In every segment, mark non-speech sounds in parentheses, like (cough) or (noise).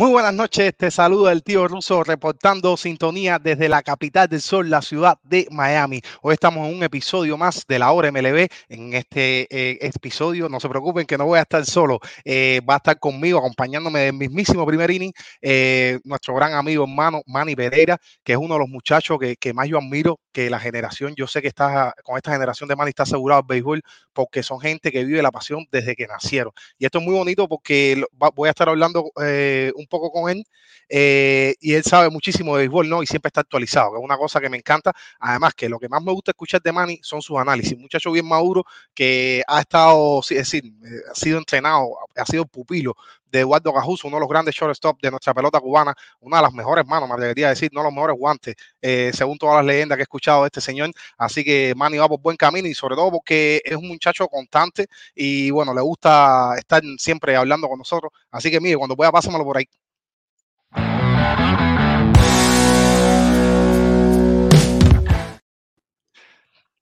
Muy buenas noches, te saluda el tío Ruso reportando sintonía desde la capital del sol, la ciudad de Miami. Hoy estamos en un episodio más de la hora MLB. En este eh, episodio, no se preocupen que no voy a estar solo, eh, va a estar conmigo acompañándome del mismísimo primer inning, eh, nuestro gran amigo hermano Manny Pereira, que es uno de los muchachos que, que más yo admiro, que la generación, yo sé que está con esta generación de Manny está asegurado el béisbol, porque son gente que vive la pasión desde que nacieron. Y esto es muy bonito porque voy a estar hablando eh, un poco con él eh, y él sabe muchísimo de béisbol, ¿no? Y siempre está actualizado, que es una cosa que me encanta. Además, que lo que más me gusta escuchar de Manny son sus análisis. Un muchacho bien maduro que ha estado, es decir, eh, ha sido entrenado, ha sido pupilo de Eduardo Cajuso, uno de los grandes shortstop de nuestra pelota cubana, una de las mejores manos, me atrevería a decir, no los mejores guantes, eh, según todas las leyendas que he escuchado de este señor. Así que Manny va por buen camino y sobre todo porque es un muchacho constante y bueno, le gusta estar siempre hablando con nosotros. Así que mire, cuando pueda, pásamelo por ahí.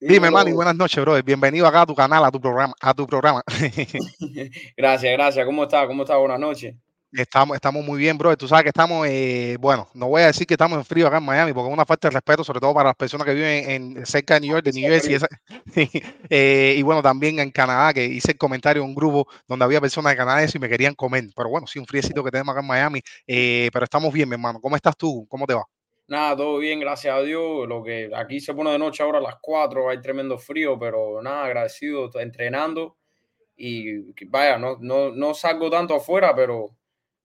Dime, Manny, buenas noches, brother. Bienvenido acá a tu canal, a tu programa, a tu programa. (laughs) Gracias, gracias. ¿Cómo está? ¿Cómo está? Buenas noches. Estamos, estamos muy bien, brother. Tú sabes que estamos, eh, bueno, no voy a decir que estamos en frío acá en Miami, porque es una falta de respeto, sobre todo para las personas que viven en, cerca de New York, de New Jersey. (laughs) eh, y bueno, también en Canadá, que hice el comentario en un grupo donde había personas de Canadá y me querían comer. Pero bueno, sí, un friecito que tenemos acá en Miami. eh, pero estamos bien, mi hermano. ¿Cómo estás tú? ¿Cómo te va? Nada, todo bien, gracias a Dios. Lo que aquí se pone de noche ahora a las 4, hay tremendo frío, pero nada, agradecido, entrenando y vaya, no, no, no salgo tanto afuera, pero,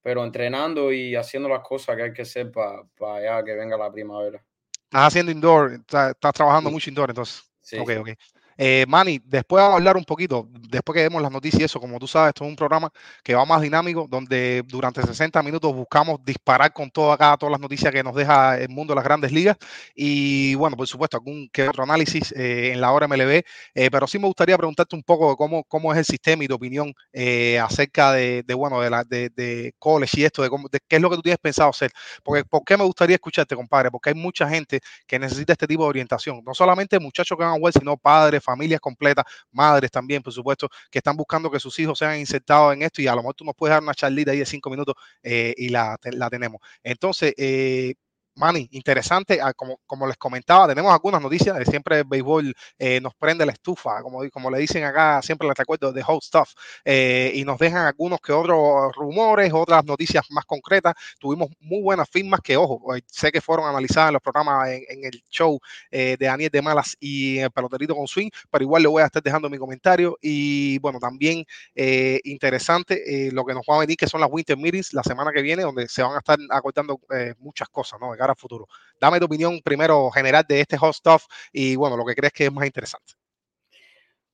pero entrenando y haciendo las cosas que hay que hacer para allá que venga la primavera. Estás haciendo indoor, estás, estás trabajando Sí. mucho indoor, entonces. Sí, Ok, sí. ok. Eh, Manny, después vamos a hablar un poquito, después que demos las noticias y eso, como tú sabes, esto es un programa que va más dinámico, donde durante 60 minutos buscamos disparar con todo acá, todas las noticias que nos deja el mundo de las grandes ligas y bueno, por supuesto, algún que otro análisis eh, en la hora MLB, eh, pero sí me gustaría preguntarte un poco de cómo, cómo es el sistema y tu opinión eh, acerca de, de, bueno, de, la, de, de college y esto, de, cómo, de qué es lo que tú tienes pensado hacer, porque ¿por qué me gustaría escucharte, compadre? Porque hay mucha gente que necesita este tipo de orientación. No solamente muchachos que van a jugar, sino padres, familias completas, madres también, por supuesto, que están buscando que sus hijos sean insertados en esto y a lo mejor tú nos puedes dar una charlita ahí de cinco minutos eh, y la, la tenemos. Entonces, eh, Manny, interesante, ah, como, como les comentaba, tenemos algunas noticias, de siempre el béisbol eh, nos prende la estufa, como, como le dicen acá, siempre les recuerdo, de hot stuff, eh, y nos dejan algunos que otros rumores, otras noticias más concretas. Tuvimos muy buenas firmas que, ojo, eh, sé que fueron analizadas en los programas, en, en el show eh, de Daniel de Malas y el peloterito con swing, pero igual le voy a estar dejando mi comentario. Y bueno, también eh, interesante eh, lo que nos va a venir, que son las Winter Meetings la semana que viene, donde se van a estar acortando eh, muchas cosas, ¿no? Cara al futuro. Dame tu opinión primero general de este hot stuff y bueno, lo que crees que es más interesante.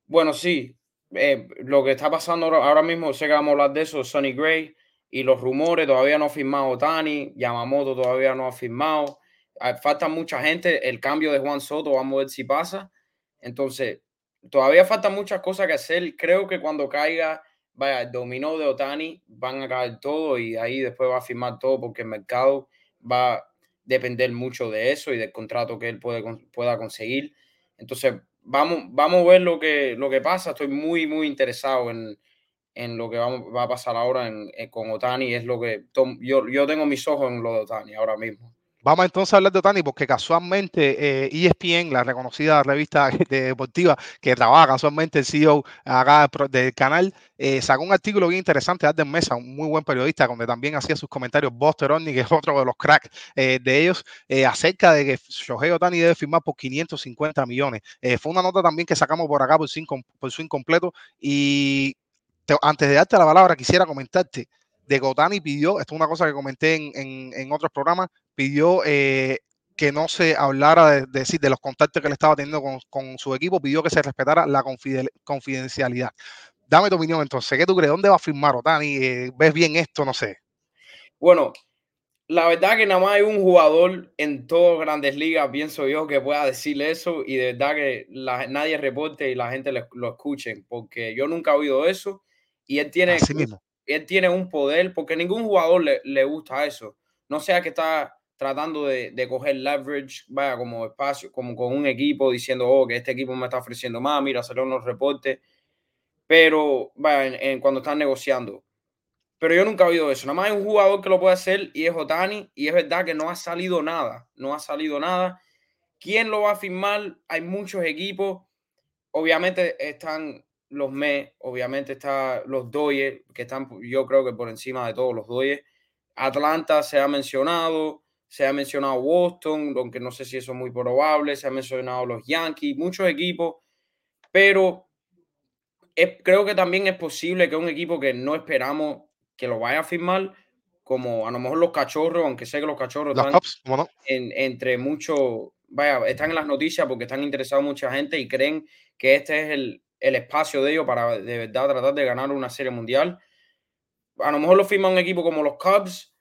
Bueno, sí, eh, lo que está pasando ahora, mismo, sé que vamos a hablar de eso, Sonny Gray y los rumores, todavía no ha firmado Tani, Yamamoto todavía no ha firmado, falta mucha gente, el cambio de Juan Soto, vamos a ver si pasa, entonces todavía faltan muchas cosas que hacer, creo que cuando caiga, vaya, el dominó de Otani, van a caer todo y ahí después va a firmar todo porque el mercado va a depender mucho de eso y del contrato que él puede, pueda conseguir, entonces vamos, vamos a ver lo que, lo que pasa. Estoy muy, muy interesado en, en lo que va, a pasar ahora en, con Otani. Es lo que yo, yo tengo mis ojos en lo de Otani ahora mismo. Vamos entonces a hablar de Otani porque casualmente ESPN, eh, e la reconocida revista (laughs) deportiva que trabaja casualmente el CEO acá del canal, eh, sacó un artículo bien interesante de Arden Mesa, un muy buen periodista, donde también hacía sus comentarios Buster Orni, (laughs) que es otro de los cracks eh, de ellos, acerca de que Shohei Otani debe firmar por 550 millones. fue una nota también que sacamos por acá por su, por su incompleto y antes de darte la palabra quisiera comentarte de Gotani pidió, esto es una cosa que comenté en, otros programas, pidió eh, que no se hablara de, decir, de los contactos que él estaba teniendo con, su equipo, pidió que se respetara la confidencialidad. Dame tu opinión entonces, ¿qué tú crees? ¿Dónde va a firmar Otani? Eh, ¿Ves bien esto? No sé. Bueno, la verdad que nada más hay un jugador en todas grandes ligas, pienso yo, que pueda decirle eso y de verdad que nadie reporte y la gente lo, escuche, porque yo nunca he oído eso y él tiene... Así mismo él tiene un poder, porque ningún jugador le, gusta eso. No sea que está tratando de, coger leverage, vaya, como espacio, como con un equipo diciendo, oh, que este equipo me está ofreciendo más, mira, hacer unos reportes, pero, vaya, en, cuando están negociando. Pero yo nunca he oído eso. Nada más hay un jugador que lo puede hacer y es Otani, y es verdad que no ha salido nada, no ha salido nada. ¿Quién lo va a firmar? Hay muchos equipos. Obviamente están los Mets, obviamente está los Dodgers, que están yo creo que por encima de todos los Dodgers. Atlanta se ha mencionado, se ha mencionado Boston, aunque no sé si eso es muy probable, se ha mencionado los Yankees, muchos equipos, pero creo que también es posible que un equipo que no esperamos que lo vaya a firmar, como a lo mejor los cachorros, aunque sé que los cachorros están entre muchos, vaya, están en las noticias porque están interesados mucha gente y creen que este es el, el espacio de ellos para de verdad tratar de ganar una serie mundial. A lo mejor lo firma un equipo como los Cubs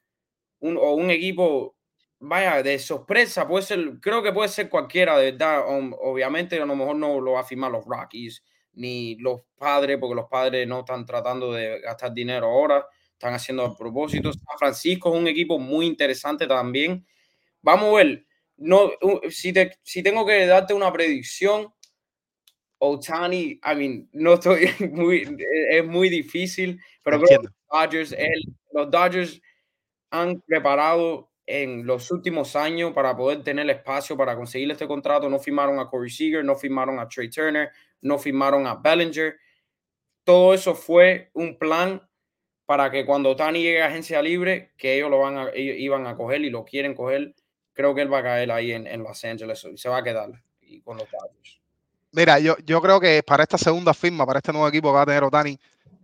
o un equipo, vaya, de sorpresa. Puede ser, creo que puede ser cualquiera, de verdad. obviamente, a lo mejor no lo va a firmar los Rockies ni los padres, porque los padres no están tratando de gastar dinero ahora, están haciendo a propósito. San Francisco es un equipo muy interesante también. Vamos a ver, no, si, te, si tengo que darte una predicción, Otani, I mean, no estoy (laughs) muy, es muy difícil, pero creo que los Dodgers, los Dodgers han preparado en los últimos años para poder tener espacio para conseguir este contrato. No firmaron a Corey Seager, no firmaron a Trey Turner, no firmaron a Bellinger. Todo eso fue un plan para que cuando Otani llegue a agencia libre, que ellos lo van a, iban a coger y lo quieren coger, creo que él va a caer ahí en, en Los Ángeles y se va a quedar y con los Dodgers. Mira, yo, yo creo que para esta segunda firma, para este nuevo equipo que va a tener Otani,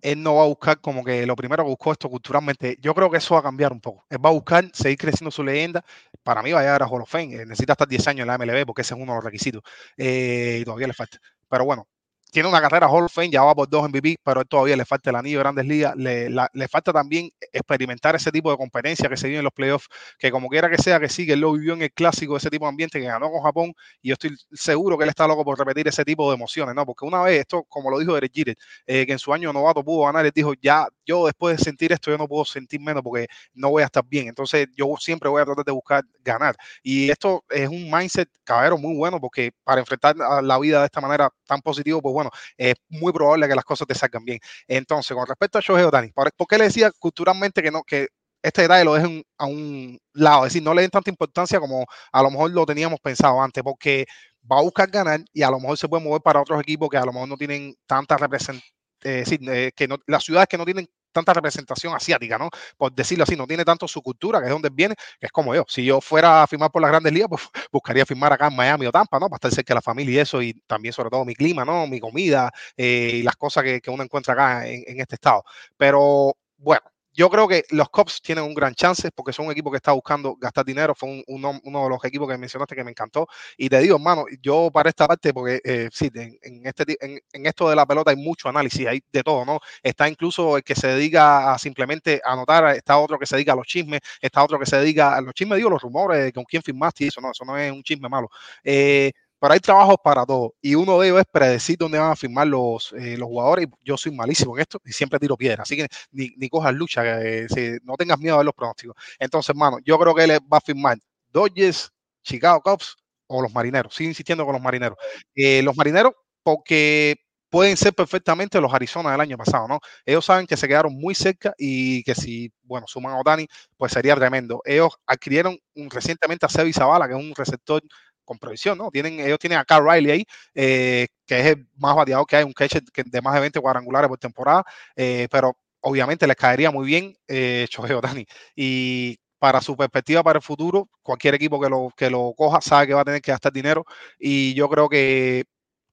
él no va a buscar como que lo primero que buscó esto culturalmente. Yo creo que eso va a cambiar un poco. Él va a buscar seguir creciendo su leyenda. Para mí va a llegar a Hall of Fame. Eh, necesita estar 10 años en la MLB porque ese es uno de los requisitos. Eh, y todavía le falta. Pero bueno, tiene una carrera Hall of Fame, ya va por dos MVP, pero él todavía le falta el anillo de Grandes Ligas, le, le, falta también experimentar ese tipo de competencia que se dio en los playoffs, que como quiera que sea que sí, que él lo vivió en el clásico, ese tipo de ambiente que ganó con Japón, y yo estoy seguro que él está loco por repetir ese tipo de emociones, ¿no? Porque una vez, esto, como lo dijo Derek Jeter, eh, que en su año novato pudo ganar, él dijo, ya, yo después de sentir esto, yo no puedo sentir menos porque no voy a estar bien, entonces yo siempre voy a tratar de buscar ganar, y esto es un mindset, caballero, muy bueno, porque para enfrentar la vida de esta manera tan positiva, pues bueno, es muy probable que las cosas te salgan bien. Entonces, con respecto a Shohei Otani, ¿por, qué le decía culturalmente que no, que este detalle lo dejen a un lado? Es decir, no le den tanta importancia como a lo mejor lo teníamos pensado antes, porque va a buscar ganar y a lo mejor se puede mover para otros equipos que a lo mejor no tienen tanta representación, eh, eh, que no, las ciudades que no tienen tanta representación asiática, ¿no? Por decirlo así, no tiene tanto su cultura, que es donde viene, que es como yo. Si yo fuera a firmar por las grandes ligas, pues (laughs) buscaría firmar acá en Miami o Tampa, ¿no? Para estar cerca la familia y eso, y también sobre todo mi clima, ¿no? Mi comida eh, y las cosas que, uno encuentra acá en este estado. Pero bueno, yo creo que los Cops tienen un gran chance porque son un equipo que está buscando gastar dinero. Fue uno de los equipos que mencionaste que me encantó. Y te digo, hermano, yo para esta parte, porque eh, sí, en, este, en, esto de la pelota hay mucho análisis, hay de todo, ¿no? Está incluso el que se dedica a simplemente anotar, está otro que se dedica a los chismes, está otro que se dedica a los chismes, digo, los rumores, con quién firmaste y eso, no, eso no es un chisme malo. Eh, pero hay trabajos para todo y uno de ellos es predecir dónde van a firmar los, eh, los jugadores. Yo soy malísimo en esto y siempre tiro piedra, así que ni, ni cojas lucha, eh, no tengas miedo a ver los pronósticos. Entonces, hermano, yo creo que él va a firmar Dodgers, Chicago Cubs o los marineros. Sigo insistiendo con los marineros. Eh, los marineros, porque pueden ser perfectamente los Arizona del año pasado, ¿no? Ellos saben que se quedaron muy cerca y que si, bueno, suman a Otani, pues sería tremendo. Ellos adquirieron recientemente a Sebi Zavala, que es un receptor con provisión, ¿no? Tienen, ellos tienen a Carl Riley ahí, eh, que es el más bateado que hay, un catcher de más de 20 cuadrangulares por temporada, eh, pero obviamente les caería muy bien eh, (laughs) Chohei Otani. Y para su perspectiva para el futuro, cualquier equipo que lo, que lo coja sabe que va a tener que gastar dinero y yo creo que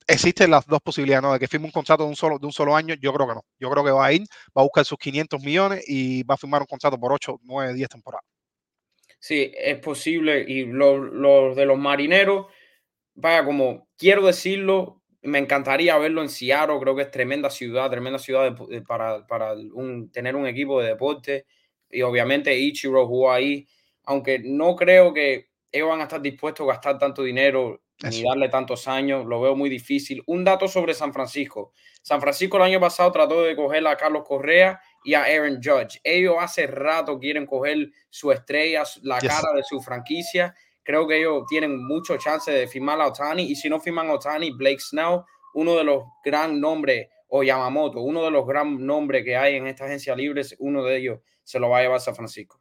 existen las dos posibilidades, ¿no? De que firme un contrato de un solo, de un solo año, yo creo que no. Yo creo que va a ir, va a buscar sus 500 millones y va a firmar un contrato por 8, 9, 10 temporadas. Sí, es posible. Y los, de los marineros, vaya, como quiero decirlo, me encantaría verlo en Seattle. Creo que es tremenda ciudad, tremenda ciudad para, para un, tener un equipo de deporte. Y obviamente Ichiro jugó ahí. Aunque no creo que ellos van a estar dispuestos a gastar tanto dinero ni darle tantos años, lo veo muy difícil. Un dato sobre San Francisco. San Francisco el año pasado trató de coger a Carlos Correa y a Aaron Judge. Ellos hace rato quieren coger su estrella, la cara de su franquicia. Creo que ellos tienen mucho chance de firmar a Otani y si no firman a Otani, Blake Snell, uno de los gran nombres, o Yamamoto, uno de los gran nombres que hay en esta agencia libre, uno de ellos se lo va a llevar a San Francisco.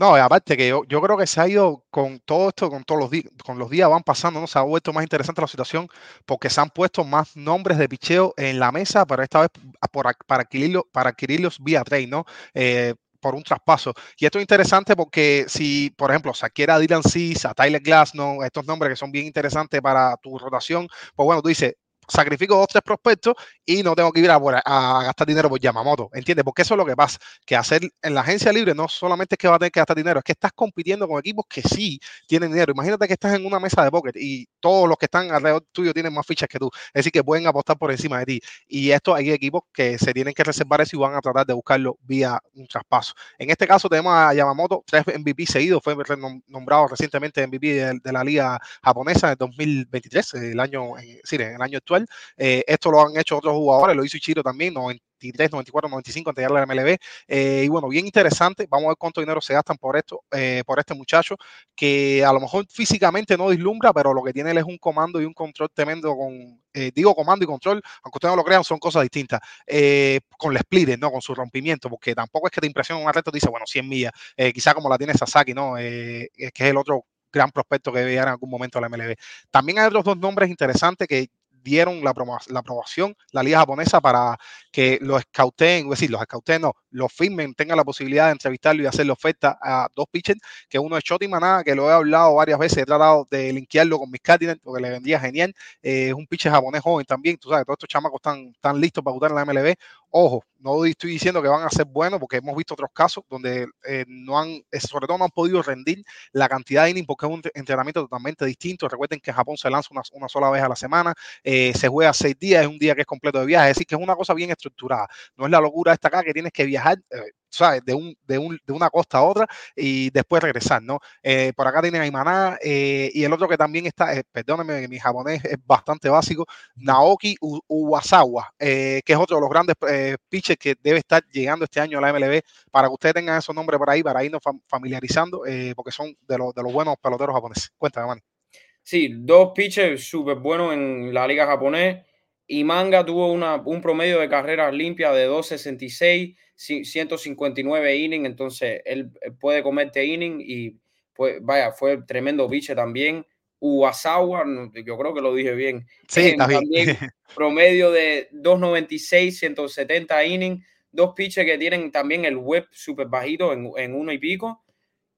No, aparte que yo, yo creo que se ha ido con todo esto, con todos los días, con los días van pasando, ¿no? Se ha vuelto más interesante la situación porque se han puesto más nombres de picheo en la mesa, pero esta vez para, adquirirlo, para adquirirlos vía trade, ¿no? Eh, por un traspaso. Y esto es interesante porque si, por ejemplo, se adquiere a Dylan Cease, a Tyler Glass, ¿no? estos nombres que son bien interesantes para tu rotación, pues bueno, tú dices, sacrifico dos, tres prospectos y no tengo que ir a, gastar dinero por Yamamoto, ¿entiendes? Porque eso es lo que pasa, que hacer en la agencia libre no solamente es que va a tener que gastar dinero, es que estás compitiendo con equipos que sí tienen dinero. Imagínate que estás en una mesa de poker y todos los que están alrededor tuyo tienen más fichas que tú, es decir, que pueden apostar por encima de ti. Y esto hay equipos que se tienen que reservar eso y van a tratar de buscarlo vía un traspaso. En este caso tenemos a Yamamoto, tres MVP seguidos, fue nombrado recientemente MVP de, la liga japonesa en 2023, el año, sí, en el año actual eh, esto lo han hecho otros jugadores, lo hizo Ichiro también, 93, 94, 95 antes de la MLB. Eh, y bueno, bien interesante. Vamos a ver cuánto dinero se gastan por esto, eh, por este muchacho, que a lo mejor físicamente no dislumbra, pero lo que tiene él es un comando y un control tremendo con, digo comando y control, aunque ustedes no lo crean, son cosas distintas. con el splitter, ¿no? Con su rompimiento, porque tampoco es que te impresiona un reto, dice, bueno, 100 millas, quizá como la tiene Sasaki, ¿no? que es el otro gran prospecto que veía en algún momento la MLB. También hay otros dos nombres interesantes que dieron la, la aprobación, la liga japonesa, para que los scouten, es decir, los scouten no, los firmen, tengan la posibilidad de entrevistarlo y hacerle oferta a dos pitchers, que uno es Choti Maná, que lo he hablado varias veces, he tratado de linkearlo con mis Cardinals, porque le vendía genial, eh, es un pitcher japonés joven también, tú sabes, todos estos chamacos están, están listos para jugar en la MLB, ojo, no estoy diciendo que van a ser buenos, porque hemos visto otros casos donde eh, no han, eh, sobre todo no han podido rendir la cantidad de innings, porque es un entrenamiento totalmente distinto, recuerden que Japón se lanza una, sola vez a la semana, se juega seis días, es un día que es completo de viaje, es decir, que es una cosa bien estructurada, no es la locura esta acá que tienes que viajar, ¿sabes? De, un, de, un, de, una costa a otra y después regresar, ¿no? Eh, por acá tienen a Imaná eh, y el otro que también está, eh, perdónenme, mi japonés es bastante básico, Naoki Uwasawa, que es otro de los grandes pitchers que debe estar llegando este año a la MLB, para que ustedes tengan esos nombres por ahí, para irnos familiarizando, porque son de, los de los buenos peloteros japoneses. Cuéntame, man. Sí, dos pitchers súper buenos en la liga japonés. Y Manga tuvo una, un promedio de carreras limpias de 266 159 innings, entonces él puede comerte inning y pues vaya, fue tremendo biche también. Uwasawa, yo creo que lo dije bien. Sí, también. (laughs) promedio de 296, 170 innings, dos pitches que tienen también el web súper bajito en, en, uno y pico.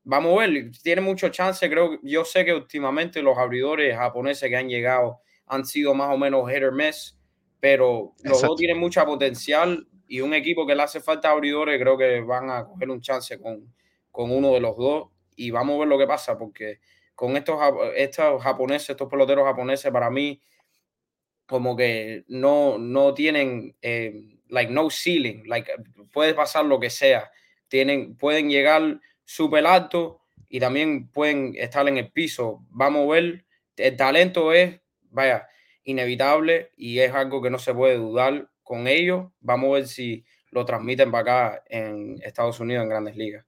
Vamos a ver, tiene mucho chance, creo. Yo sé que últimamente los abridores japoneses que han llegado han sido más o menos hit or miss, pero los dos tienen mucha potencial y un equipo que le hace falta abridores, creo que van a coger un chance con, con uno de los dos y vamos a ver lo que pasa, porque con estos, estos japoneses, estos peloteros japoneses, para mí, como que no, no tienen, eh, like, no ceiling, like, puede pasar lo que sea, tienen, pueden llegar súper alto y también pueden estar en el piso. Vamos a ver, el talento es, vaya, inevitable y es algo que no se puede dudar con ellos. Vamos a ver si lo transmiten para acá en Estados Unidos en grandes ligas.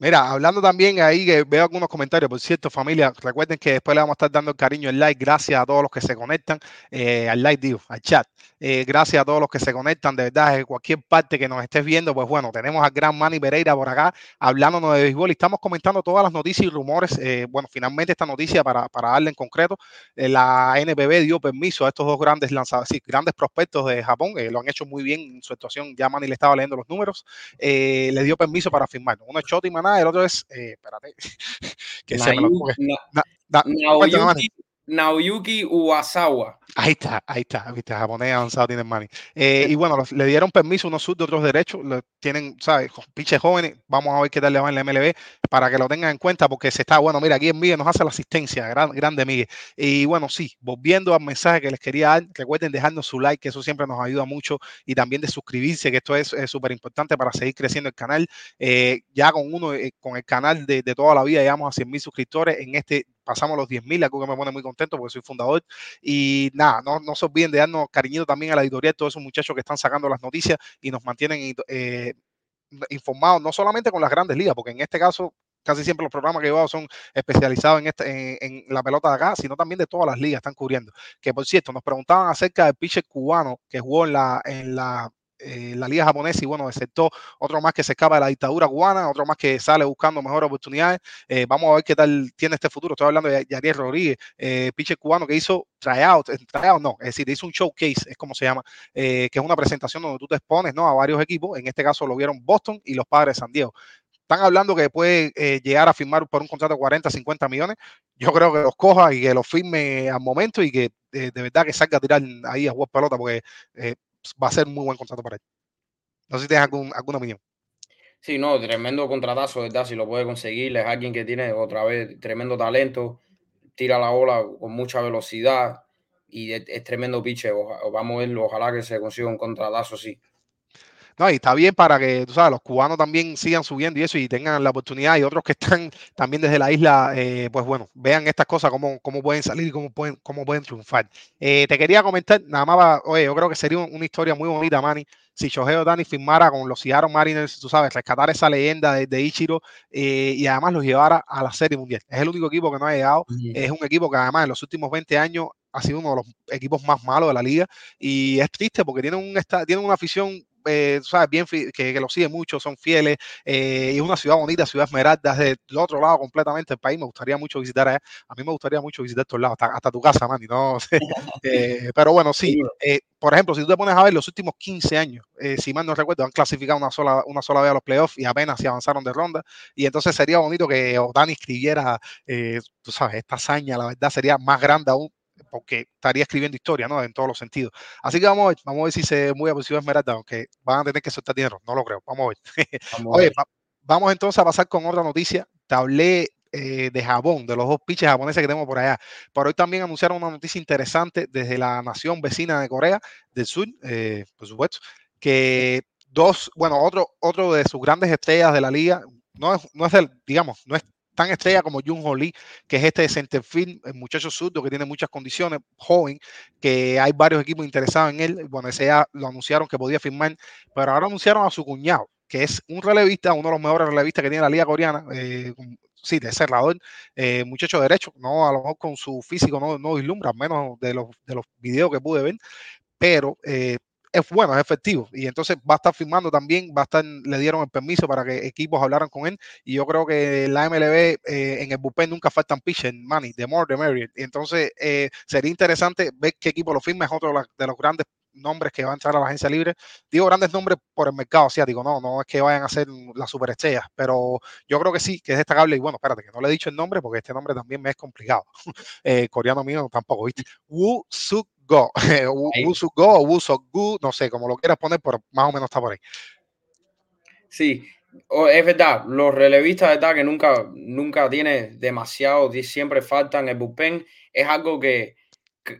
Mira, hablando también ahí que veo algunos comentarios, por cierto, familia, recuerden que después le vamos a estar dando el cariño, el like, gracias a todos los que se conectan, eh, al like, digo, al chat. Eh, gracias a todos los que se conectan, de verdad, de cualquier parte que nos estés viendo, pues bueno, tenemos al gran Manny Pereira por acá hablándonos de béisbol y estamos comentando todas las noticias y rumores. Eh, bueno, finalmente esta noticia para, para darle en concreto, la NBB dio permiso a estos dos grandes lanzadores, sí, grandes prospectos de Japón, lo han hecho muy bien en su actuación, ya Manny le estaba leyendo los números, le dio permiso para firmar. Uno es Choti Maná el otro es, eh, espérate, (laughs) que se me lo na, na, Naoyuki, Naoyuki Uwasawa. Ahí está, ahí está, viste, japonés avanzado tiene Manny. Eh, y bueno, le dieron permiso unos sur de otros derechos, tienen, ¿sabes? Pinches jóvenes, vamos a ver qué tal le va en la MLB para que lo tengan en cuenta porque se está, bueno, mira, aquí en Miguel nos hace la asistencia, gran, grande Miguel. Y bueno, sí, volviendo al mensaje que les quería dar, recuerden dejarnos su like, que eso siempre nos ayuda mucho, y también de suscribirse, que esto es súper importante para seguir creciendo el canal. Eh, ya con uno, eh, con el canal de, de, toda la vida, llegamos a 100 mil suscriptores, en este pasamos los 10 mil, algo que me pone muy contento porque soy fundador. Y nada, no, no se olviden de darnos cariñito también a la editorial, todos esos muchachos que están sacando las noticias y nos mantienen eh, informados, no solamente con las grandes ligas, porque en este caso casi siempre los programas que llevado son especializados en, este, en, la pelota de acá, sino también de todas las ligas están cubriendo. Que por cierto, nos preguntaban acerca del pitcher cubano que jugó en la, en la eh, la liga japonesa y bueno, excepto otro más que se escapa de la dictadura cubana, otro más que sale buscando mejores oportunidades. Eh, vamos a ver qué tal tiene este futuro. Estoy hablando de Yariel Rodríguez, eh, cubano que hizo tryout, eh, tryout no, es decir, hizo un showcase, es como se llama, que es una presentación donde tú te expones ¿no? a varios equipos. En este caso lo vieron Boston y los padres de San Diego. Están hablando que puede llegar a firmar por un contrato de 40, 50 millones. Yo creo que los coja y que los firme al momento y que de verdad que salga a tirar ahí a jugar pelota porque va a ser muy buen contrato para él. No sé si tienes algún, alguna opinión. Sí, no, tremendo contratazo, ¿verdad? Si lo puede conseguir, es alguien que tiene otra vez tremendo talento, tira la bola con mucha velocidad y es, tremendo piche. vamos a verlo, ojalá que se consiga un contratazo, sí. No, y está bien para que, tú sabes, los cubanos también sigan subiendo y eso y tengan la oportunidad y otros que están (laughs) también desde la isla, eh, pues bueno, vean estas cosas, cómo, cómo pueden salir y cómo pueden, cómo pueden triunfar. Eh, te quería comentar, nada más, oye, yo creo que sería una historia muy bonita, Manny, si Shohei Dani firmara con los Seattle Mariners, tú sabes, rescatar esa leyenda de, Ichiro eh, y además los llevara a la Serie Mundial. Es el único equipo que no ha llegado. Es un equipo que además en los últimos 20 años ha sido uno de los equipos más malos de la liga y es triste porque tiene un, tiene una afición eh, sabes, bien que, que, lo sigue mucho, son fieles, eh, y es una ciudad bonita, ciudad esmeralda, del otro lado completamente del país, me gustaría mucho visitar allá, a mí me gustaría mucho visitar estos lados, hasta, tu casa, Manny, ¿no? (laughs) (laughs) eh, pero bueno, sí, eh, por ejemplo, si tú te pones a ver los últimos 15 años, eh, si mal no recuerdo, han clasificado una sola, una sola vez a los playoffs y apenas se avanzaron de ronda, y entonces sería bonito que Otani escribiera, tú sabes, esta hazaña, la verdad sería más grande aún porque estaría escribiendo historia, ¿no? En todos los sentidos. Así que vamos a ver, vamos a ver si se mueve a posición Esmeralda, aunque van a tener que soltar dinero, no lo creo, vamos a ver. (laughs) Vamos, Oye, vamos entonces a pasar con otra noticia. Te hablé eh, de Japón, de los dos pitches japoneses que tenemos por allá. Pero hoy también anunciaron una noticia interesante desde la nación vecina de Corea del Sur, eh, por supuesto, que dos, bueno, otro, otro de sus grandes estrellas de la liga, no es, no es el, digamos, no es tan estrella como Jun Ho Lee, que es este centerfield, el muchacho surdo que tiene muchas condiciones, joven, que hay varios equipos interesados en él. Bueno, ese ya lo anunciaron que podía firmar, pero ahora anunciaron a su cuñado, que es un relevista, uno de los mejores relevistas que tiene la liga coreana, eh, sí, de cerrador, eh, muchacho derecho, no a lo mejor con su físico no, no vislumbra, menos de los, de los videos que pude ver, pero eh, es bueno, es efectivo. Y entonces va a estar firmando también, va a estar, le dieron el permiso para que equipos hablaran con él. Y yo creo que la MLB eh, en el bullpen nunca faltan pitchers, money, the more the merrier. Y entonces eh, sería interesante ver qué equipo lo firma, es otro de los grandes nombres que va a entrar a la agencia libre. Digo grandes nombres por el mercado asiático, no, no es que vayan a ser las superestrellas, pero yo creo que sí, que es destacable. Y bueno, espérate, que no le he dicho el nombre porque este nombre también me es complicado. (laughs) eh, coreano mío tampoco, ¿viste? Woo Suk Go, (laughs) Wusu Go o Wuso Gu, no sé, como lo quieras poner, pero más o menos está por ahí. Sí, es verdad, los relevistas, verdad, que nunca, nunca tiene demasiado, siempre faltan el bullpen, es algo que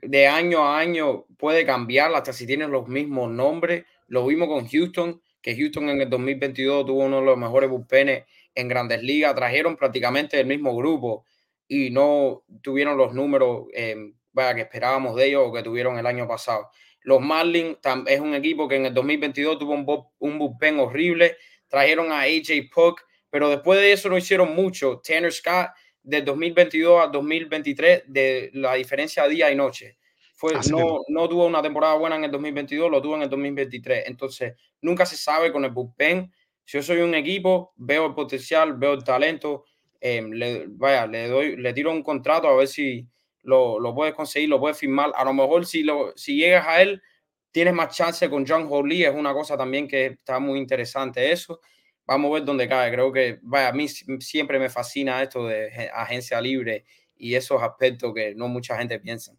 de año a año puede cambiar, hasta si tienen los mismos nombres. Lo vimos con Houston, que Houston en el 2022 tuvo uno de los mejores bullpenes en grandes ligas, trajeron prácticamente el mismo grupo y no tuvieron los números eh, que esperábamos de ellos o que tuvieron el año pasado. Los Marlins es un equipo que en el 2022 tuvo un, un bullpen horrible. Trajeron a AJ Puck, pero después de eso no hicieron mucho. Tanner Scott, de 2022 a 2023, de la diferencia día y noche. Fue, no, no tuvo una temporada buena en el 2022, lo tuvo en el 2023. Entonces, nunca se sabe con el bullpen. Si yo soy un equipo, veo el potencial, veo el talento, em, le, vaya, le doy, le tiro un contrato a ver si lo, lo puedes conseguir, lo puedes firmar. A lo mejor si, lo, si llegas a él, tienes más chance con John Holly, es una cosa también que está muy interesante eso. Vamos a ver dónde cae. Creo que, vaya, a mí siempre me fascina esto de agencia libre y esos aspectos que no mucha gente piensa.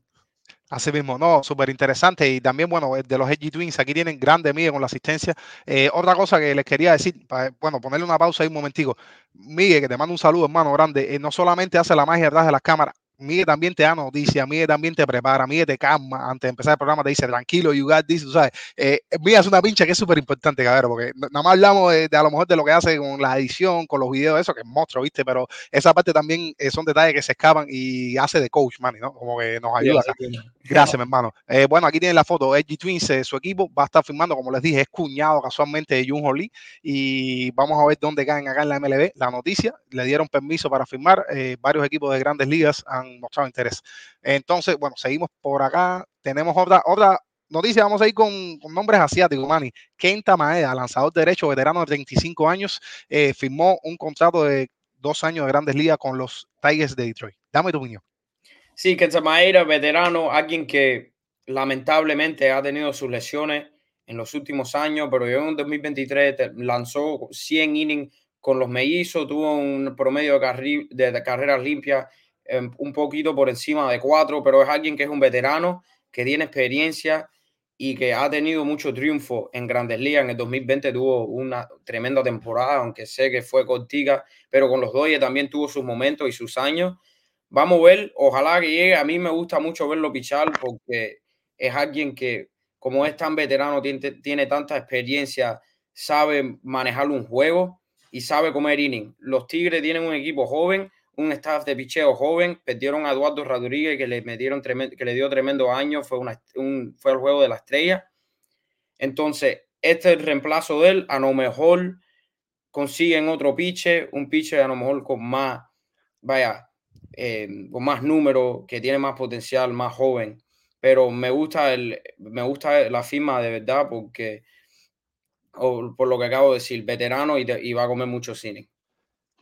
Así mismo, no, súper interesante. Y también, bueno, de los Edgy Twins, aquí tienen grande Miguel con la asistencia. Eh, otra cosa que les quería decir, bueno, ponerle una pausa ahí un momentico. Miguel, que te mando un saludo, hermano grande, eh, no solamente hace la magia detrás de las cámaras, Miguel también te da noticias, Miguel también te prepara, Miguel te calma antes de empezar el programa, te dice tranquilo, you got this, sabes. Eh, Miguel es una pincha que es súper importante, cabrón, porque nada más hablamos de, a lo mejor de lo que hace con la edición, con los videos, eso que es monstruo, ¿viste? Pero esa parte también eh, son detalles que se escapan y hace de coach, man, ¿no? Como que nos ayuda. Gracias, mi hermano. Eh, bueno, aquí tienen la foto, Edgy Twins, su equipo va a estar firmando, como les dije, es cuñado casualmente de Jun Lee y vamos a ver dónde caen acá en la MLB la noticia. Le dieron permiso para firmar, varios equipos de grandes ligas han mostrado interés. Entonces, bueno, seguimos por acá. Tenemos otra, otra noticia. Vamos a ir con, nombres asiáticos, Manny. Kenta Maeda, lanzador derecho, veterano de 35 años, eh, firmó un contrato de dos años de grandes ligas con los Tigers de Detroit. Dame tu opinión. Sí, Kenta Maeda, veterano, alguien que lamentablemente ha tenido sus lesiones en los últimos años, pero en 2023 lanzó 100 innings con los mellizos, tuvo un promedio de, de carreras limpias un poquito por encima de cuatro, pero es alguien que es un veterano, que tiene experiencia y que ha tenido mucho triunfo en grandes ligas. En el 2020 tuvo una tremenda temporada, aunque sé que fue cortica, pero con los Dodgers también tuvo sus momentos y sus años. Vamos a ver, ojalá que llegue. A mí me gusta mucho verlo pichar porque es alguien que, como es tan veterano, tiene, tiene tanta experiencia, sabe manejar un juego y sabe comer inning. Los Tigres tienen un equipo joven un staff de picheo joven, perdieron a Eduardo Rodríguez que le, metieron que le dio tremendo año, fue, una, un, fue el juego de la estrella. Entonces, este es el reemplazo de él, a lo mejor consiguen otro piche, un piche a lo mejor con más, vaya, eh, con más número, que tiene más potencial, más joven. Pero me gusta, el, me gusta la firma de verdad porque, por lo que acabo de decir, veterano y, y va a comer mucho cine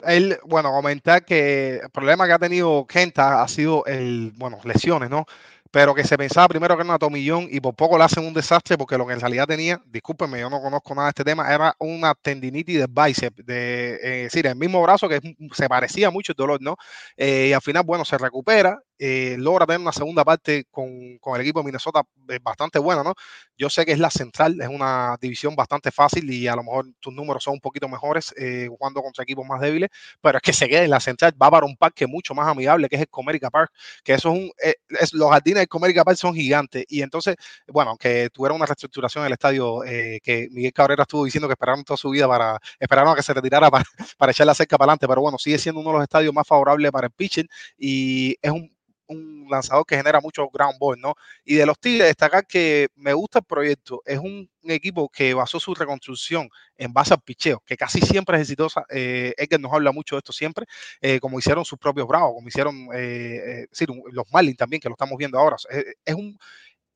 él, bueno, comentar que el problema que ha tenido Kenta ha sido el, bueno, lesiones, ¿no? Pero que se pensaba primero que era una tomillón y por poco le hacen un desastre porque lo que en realidad tenía, discúlpenme, yo no conozco nada de este tema, era una tendinitis de bíceps, de, eh, es decir, el mismo brazo que se parecía mucho el dolor, ¿no? Eh, y al final, bueno, se recupera eh, logra tener una segunda parte con, con, el equipo de Minnesota eh, bastante buena, ¿no? Yo sé que es la central, es una división bastante fácil y a lo mejor tus números son un poquito mejores eh, jugando contra equipos más débiles, pero es que se queda en la central, va para un parque mucho más amigable que es el Comerica Park, que eso es un, eh, es, los jardines del Comerica Park son gigantes y entonces, bueno, aunque tuviera una reestructuración en el estadio eh, que Miguel Cabrera estuvo diciendo que esperaron toda su vida para, esperaron a que se retirara para, (laughs) para echar la cerca para adelante, pero bueno, sigue siendo uno de los estadios más favorables para el pitching y es un un lanzador que genera mucho ground ball, ¿no? Y de los Tigres, destacar que me gusta el proyecto. Es un, equipo que basó su reconstrucción en base al picheo, que casi siempre es exitosa. Eh, que nos habla mucho de esto siempre, eh, como hicieron sus propios Bravos, como hicieron eh, eh los Marlins también, que lo estamos viendo ahora. es un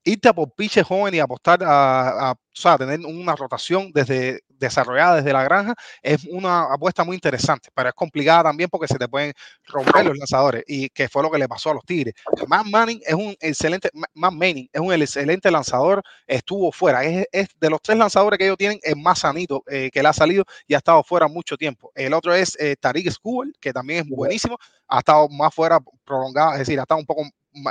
irte a por piche joven y apostar a, tener una rotación desde desarrollada desde la granja es una apuesta muy interesante, pero es complicada también porque se te pueden romper los lanzadores y que fue lo que le pasó a los Tigres. Matt Manning es un excelente, Matt Manning es un excelente lanzador, estuvo fuera, es, de los tres lanzadores que ellos tienen el más sanito eh, que le ha salido y ha estado fuera mucho tiempo. El otro es eh, Tariq School, que también es buenísimo, ha estado más fuera prolongado, es decir, ha estado un poco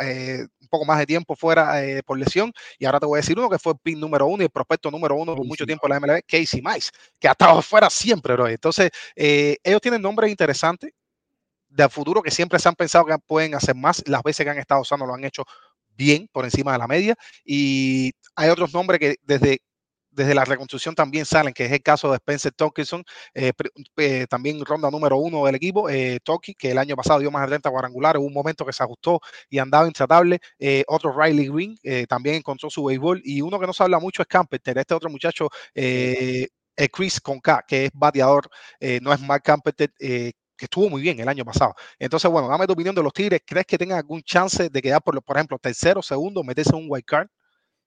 eh, poco más de tiempo fuera eh, por lesión. Y ahora te voy a decir uno que fue el pin número uno y el prospecto número uno por mucho tiempo en la MLB, Casey Mice, que ha estado (laughs) fuera siempre, bro. Entonces, eh, ellos tienen nombres interesantes del futuro que siempre se han pensado que pueden hacer más. Las veces que han estado usando lo han hecho bien por encima de la media. Y hay otros nombres que desde desde la reconstrucción también salen, que es el caso de Spencer Tompkinson, eh, eh, también ronda número uno del equipo, eh, Toki, que el año pasado dio más de 30 cuadrangulares, hubo un momento que se ajustó y andaba intratable, eh, otro Riley Green, también encontró su béisbol, y uno que no se habla mucho es Camper, este otro muchacho Chris Conca, que es bateador, no es Mark Campeter, eh, que estuvo muy bien el año pasado. Entonces, bueno, dame tu opinión de los Tigres. ¿Crees que tengan algún chance de quedar, por, por ejemplo, tercero, segundo, meterse en un wild card?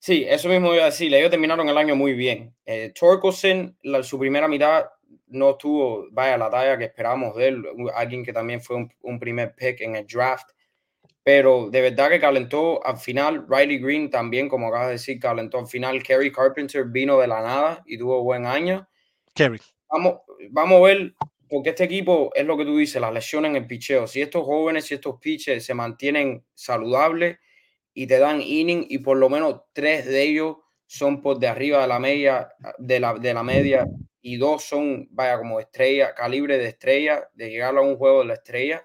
Sí, eso mismo iba a decir. Ellos terminaron el año muy bien. Eh, Torkelson, la, su primera mitad no estuvo, vaya, la talla que esperábamos de él. Alguien que también fue un, un primer pick en el draft pero de verdad que calentó al final. Riley Green también, como acabas de decir, calentó al final. Kerry Carpenter vino de la nada y tuvo buen año. Kerry. Vamos, vamos a ver, porque este equipo es lo que tú dices, las lesiones en el picheo. Si estos jóvenes, si estos pitches se mantienen saludables y te dan inning y por lo menos tres de ellos son por de arriba de la media, de la, de la media y dos son, vaya, como estrella, calibre de estrella, de llegar a un juego de la estrella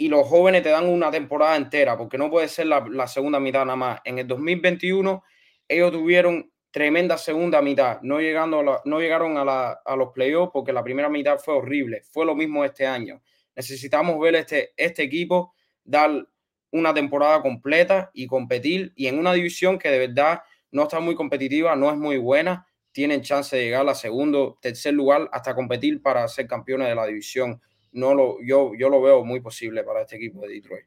y los jóvenes te dan una temporada entera, porque no puede ser la, segunda mitad nada más. En el 2021 ellos tuvieron tremenda segunda mitad, no, llegando no llegaron a, a los playoffs porque la primera mitad fue horrible. Fue lo mismo este año. Necesitamos ver este, este equipo dar una temporada completa y competir y en una división que de verdad no está muy competitiva, no es muy buena, tienen chance de llegar a segundo, tercer lugar hasta competir para ser campeones de la división no lo, yo, yo lo veo muy posible para este equipo de Detroit.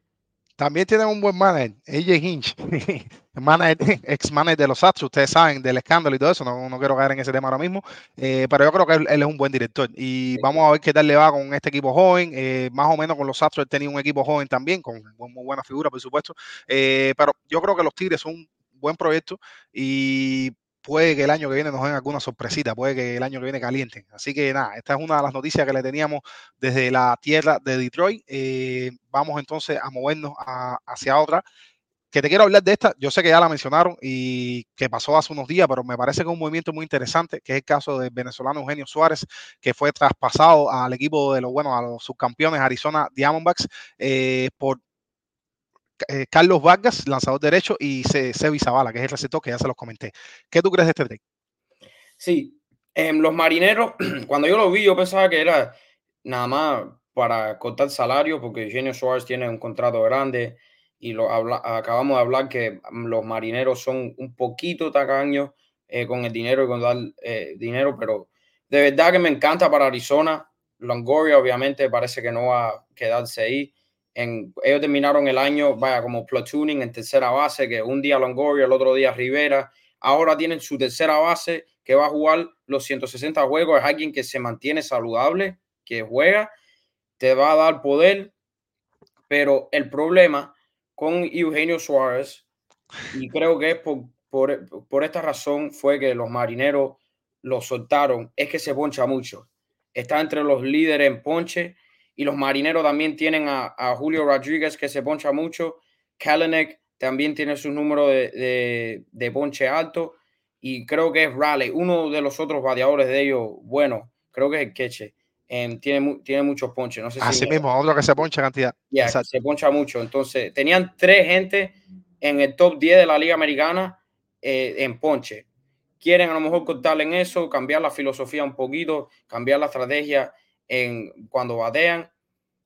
También tienen un buen manager, AJ Hinch, (laughs) ex manager de los Astros. Ustedes saben del escándalo y todo eso. No, no quiero caer en ese tema ahora mismo, eh, pero yo creo que él, es un buen director. Y vamos a ver qué tal le va con este equipo joven. Eh, más o menos con los Astros él tenía un equipo joven también, con muy buena figura, por supuesto. Eh, pero yo creo que los Tigres son un buen proyecto y puede que el año que viene nos den alguna sorpresita, puede que el año que viene calienten. Así que nada, esta es una de las noticias que le teníamos desde la tierra de Detroit. Eh, vamos entonces a movernos hacia otra. Que te quiero hablar de esta, yo sé que ya la mencionaron y que pasó hace unos días, pero me parece que es un movimiento muy interesante, que es el caso del venezolano Eugenio Suárez, que fue traspasado al equipo de los, bueno, a los subcampeones Arizona Diamondbacks eh, por eh, Carlos Vargas, lanzador derecho, y Sebi Zavala, que es el receptor que ya se los comenté. ¿Qué tú crees de este trade? Sí, em, los marineros, (clears throat) cuando yo lo vi, yo pensaba que era nada más para cortar salario, porque Eugenio Suárez tiene un contrato grande y lo acabamos de hablar que los marineros son un poquito tacaños eh, con el dinero y con dar eh, dinero, pero de verdad que me encanta para Arizona. Longoria obviamente parece que no va a quedarse ahí ellos terminaron el año, vaya, como platooning en tercera base, que un día Longoria, el otro día Rivera. Ahora tienen su tercera base que va a jugar los 160 juegos. Es alguien que se mantiene saludable, que juega, te va a dar poder. Pero el problema con Eugenio Suárez, y creo que es por, por, por esta razón, fue que los marineros lo soltaron, es que se poncha mucho. Está entre los líderes en ponche y los marineros también tienen a, Julio Rodríguez que se poncha mucho. Kalenek también tiene su número de, de, ponche alto. Y creo que es Raleigh, uno de los otros bateadores de ellos, bueno, creo que es el Queche. Em, tiene, tiene muchos ponches. No sé Así mismo, otro que se poncha cantidad. Se poncha mucho. Entonces, tenían tres gente en el top 10 de la Liga Americana eh, en ponche. Quieren a lo mejor cortarle en eso, cambiar la filosofía un poquito, cambiar la estrategia en, cuando batean.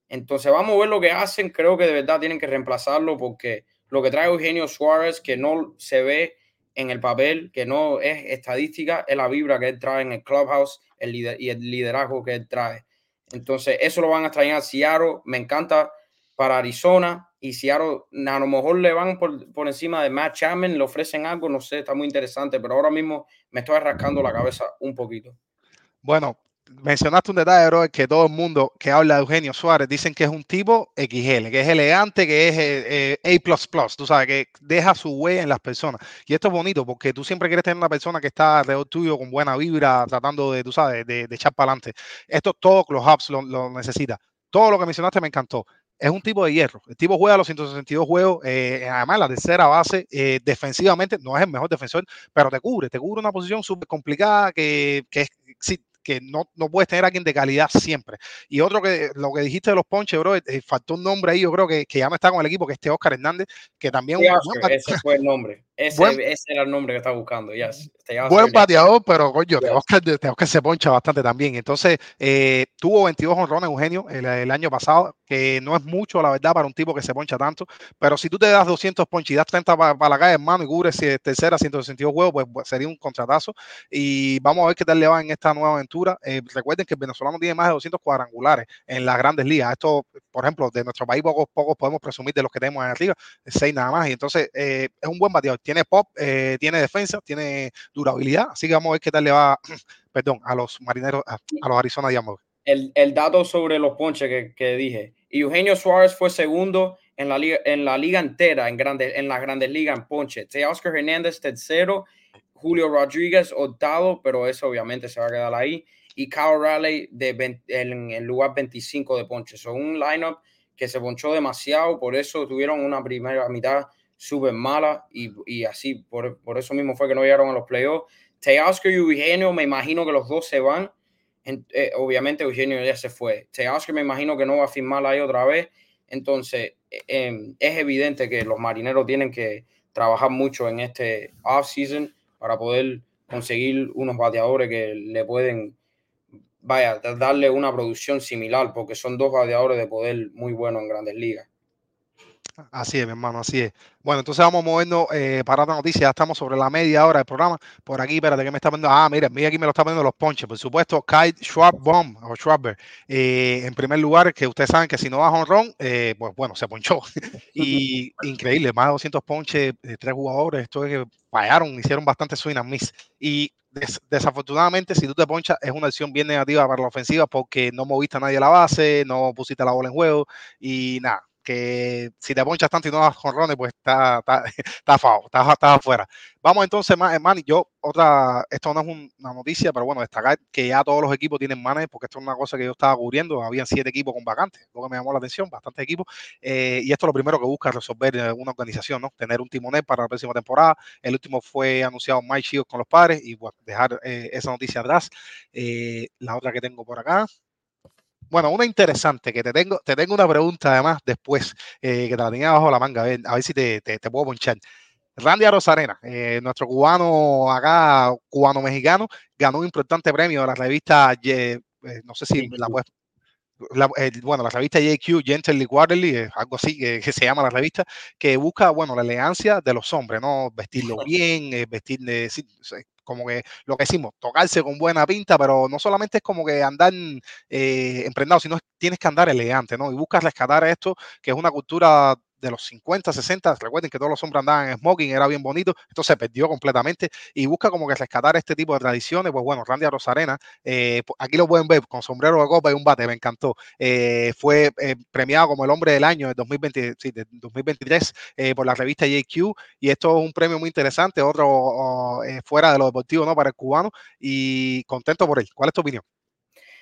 Entonces vamos a ver lo que hacen. Creo que de verdad tienen que reemplazarlo porque lo que trae Eugenio Suárez, que no se ve en el papel, que no es estadística, es la vibra que él trae en el clubhouse el y el liderazgo que él trae. Entonces eso lo van a extrañar Seattle. Me encanta para Arizona y Seattle a lo mejor le van por, por encima de Matt Chapman, le ofrecen algo, no sé, está muy interesante, pero ahora mismo me estoy rascando la cabeza un poquito. Bueno, mencionaste un detalle, bro, que todo el mundo que habla de Eugenio Suárez dicen que es un tipo XL, que es elegante, que es eh, eh, A, tú sabes, que deja su huella en las personas. Y esto es bonito porque tú siempre quieres tener una persona que está alrededor tuyo con buena vibra, tratando de, tú sabes, de, echar para adelante. Esto todos los hubs lo, lo necesita. Todo lo que mencionaste me encantó es un tipo de hierro. El tipo juega los 162 juegos, eh, además la tercera base, defensivamente, no es el mejor defensor, pero te cubre, te cubre una posición súper complicada que, que es, que no, no puedes tener a alguien de calidad siempre. Y otro que lo que dijiste de los ponches, bro, eh, faltó un nombre ahí, yo creo que, que ya no está con el equipo, que este Oscar Hernández, que también... ese fue el nombre. Ese, Buen- ese era el nombre que estaba buscando. Yes. Buen bateador, pero coño, Yes. Teoscar, Teoscar se poncha bastante también. Entonces, eh, tuvo 22 honrones, Eugenio, el, el año pasado, que no es mucho, la verdad, para un tipo que se poncha tanto. Pero si tú te das 200 ponches y das 30 para la calle, hermano, y cubres eh, tercera, 162 juegos, pues, pues, sería un contratazo. Y vamos a ver qué tal le va en esta nueva aventura. Eh, recuerden que el venezolano tiene más de 200 cuadrangulares en las grandes ligas. Esto, por ejemplo, de nuestro país, pocos, pocos podemos presumir de los que tenemos ahí arriba, seis nada más. Y entonces, eh, es un buen bateador. Tiene pop, eh, tiene defensa, tiene durabilidad. Así que vamos a ver qué tal le va, (clears throat) perdón, a los marineros, a, a los Arizona Diamondbacks. el, el dato sobre los ponches que, que dije. Eugenio Suárez fue segundo en la liga, en la liga entera, en, grandes en las grandes ligas en ponches. Oscar Hernández tercero, Julio Rodríguez octavo, pero eso obviamente se va a quedar ahí. Y Kyle Raleigh de 20 en el lugar 25 de ponches. Son un lineup que se ponchó demasiado, por eso tuvieron una primera mitad súper mala y, y así, por, por eso mismo fue que no llegaron a los playoffs. Teoscar y Eugenio, me imagino que los dos se van. Eh, obviamente Eugenio ya se fue. Teoscar me imagino que no va a firmar ahí otra vez. Entonces, eh, em, es evidente que los marineros tienen que trabajar mucho en este off-season para poder conseguir unos bateadores que le pueden, vaya, da- darle una producción similar, porque son dos bateadores de poder muy buenos en grandes ligas. Así es, mi hermano, así es. Bueno, entonces vamos movernos eh, para otra noticia. Ya estamos sobre la media hora del programa. Por aquí, espérate, que me está poniendo. Ah, mira, mira aquí me lo está poniendo los ponches. Por supuesto, Kyle Schwarbbaum o Schwarber. eh, en primer lugar, que ustedes saben que si no va honrón, eh, pues bueno, se ponchó. (laughs) y increíble, más de 200 ponches de tres jugadores. Esto es que fallaron, hicieron bastante swing and miss. Y des- desafortunadamente, si tú te ponchas, es una acción bien negativa para la ofensiva porque no moviste a nadie a la base, no pusiste la bola en juego y nada que si te ponchas tanto y no das jonrones, pues está, está, (laughs) está fao, está, está afuera. Vamos entonces, Ma- Manny, yo otra, esto no es un- una noticia, pero bueno, destacar que ya todos los equipos tienen manager, porque esto es una cosa que yo estaba cubriendo, habían siete equipos con vacantes, lo que me llamó la atención, bastantes equipos, eh, y esto es lo primero que busca resolver eh, una organización, ¿no? Tener un timonel para la próxima temporada. El último fue anunciado Mike Shields con los padres, y bueno, dejar eh, esa noticia atrás. Eh, la otra que tengo por acá. Bueno, una interesante, que te tengo, te tengo una pregunta además después, eh, que te la tenía bajo la manga, a ver, a ver si te, te, te puedo ponchar. Randy Arozarena, eh, nuestro cubano acá, cubano-mexicano, ganó un importante premio de la revista, eh, eh, no sé si la puedes, la, eh, bueno, la revista JQ, Gently Quarterly, eh, algo así que, que, se llama la revista, que busca, bueno, la elegancia de los hombres, ¿no? Vestirlo (laughs) bien, eh, vestir como que lo que decimos, tocarse con buena pinta, pero no solamente es como que andar eh, emprendado, sino tienes que andar elegante, ¿no? Y buscas rescatar esto, que es una cultura de los 50, 60, recuerden que todos los hombres andaban en smoking, era bien bonito, esto se perdió completamente y busca como que rescatar este tipo de tradiciones, pues bueno, Randy Rosarena, eh, aquí lo pueden ver con sombrero de copa y un bate, me encantó, eh, fue eh, premiado como el hombre del año de 2020, sí, de 2023 eh, por la revista JQ y esto es un premio muy interesante, otro oh, fuera de lo deportivo, ¿no? Para el cubano y contento por él. ¿Cuál es tu opinión?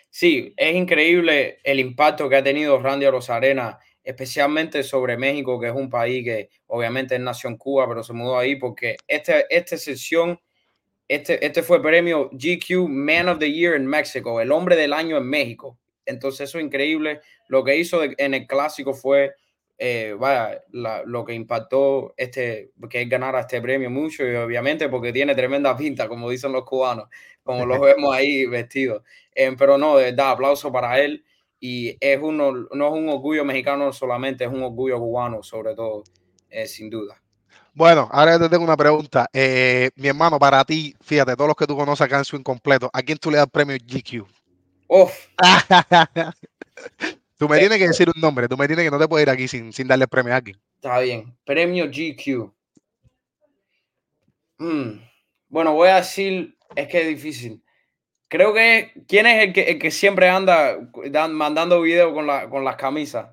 Sí, es increíble el impacto que ha tenido Randy Rosarena especialmente sobre México, que es un país que obviamente nació en Cuba, pero se mudó ahí porque este, esta sesión, este, este fue premio GQ Man of the Year en México, el hombre del año en México. Entonces eso es increíble. Lo que hizo en el clásico fue, eh, vaya, la, lo que impactó este, que él ganara este premio mucho y obviamente porque tiene tremenda pinta, como dicen los cubanos, como los (laughs) vemos ahí vestidos. Eh, pero no, de verdad, aplauso para él y es uno, no es un orgullo mexicano solamente, es un orgullo cubano sobre todo, eh, sin duda. Bueno, ahora te tengo una pregunta. Eh, mi hermano, para ti, fíjate, todos los que tú conoces acá en su incompleto, ¿a quién tú le das el premio GQ? Uf. (laughs) tú me tienes que decir un nombre, tú me tienes que no te puedes ir aquí sin, sin darle el premio a alguien. Está bien, premio GQ. Hmm. Bueno, voy a decir, es que es difícil. Creo que, ¿quién es el que, el que siempre anda dan, mandando videos con, la, con las camisas?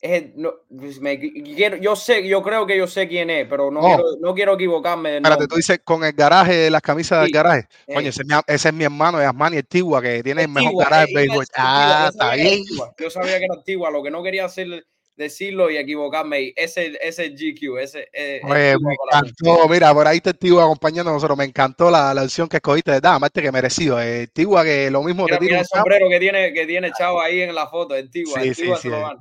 Es el, no, pues me, quiero, yo sé, yo creo que yo sé quién es, pero no, Oh. quiero, no quiero equivocarme. Espérate, tú dices con el garaje, las camisas del garaje. Eh, Coño, ese es mi, ese es mi hermano de Asmani Antigua, que tiene el mejor Antigua, garaje de béisbol. Ah, está bien. Yo sabía que era antigua, lo que no quería hacer decirlo y equivocarme. y Ese ese GQ, ese eh, Oye, me encantó, mira, por ahí el Tigua acompañando a nosotros. Me encantó la, la opción que escogiste, de verdad, aparte que merecido. Eh, Tigua que lo mismo Mira, te tira mira el sombrero que tiene, que tiene Chavo ahí en la foto, Antigua, Sí, Antigua sí, se sí. lo van.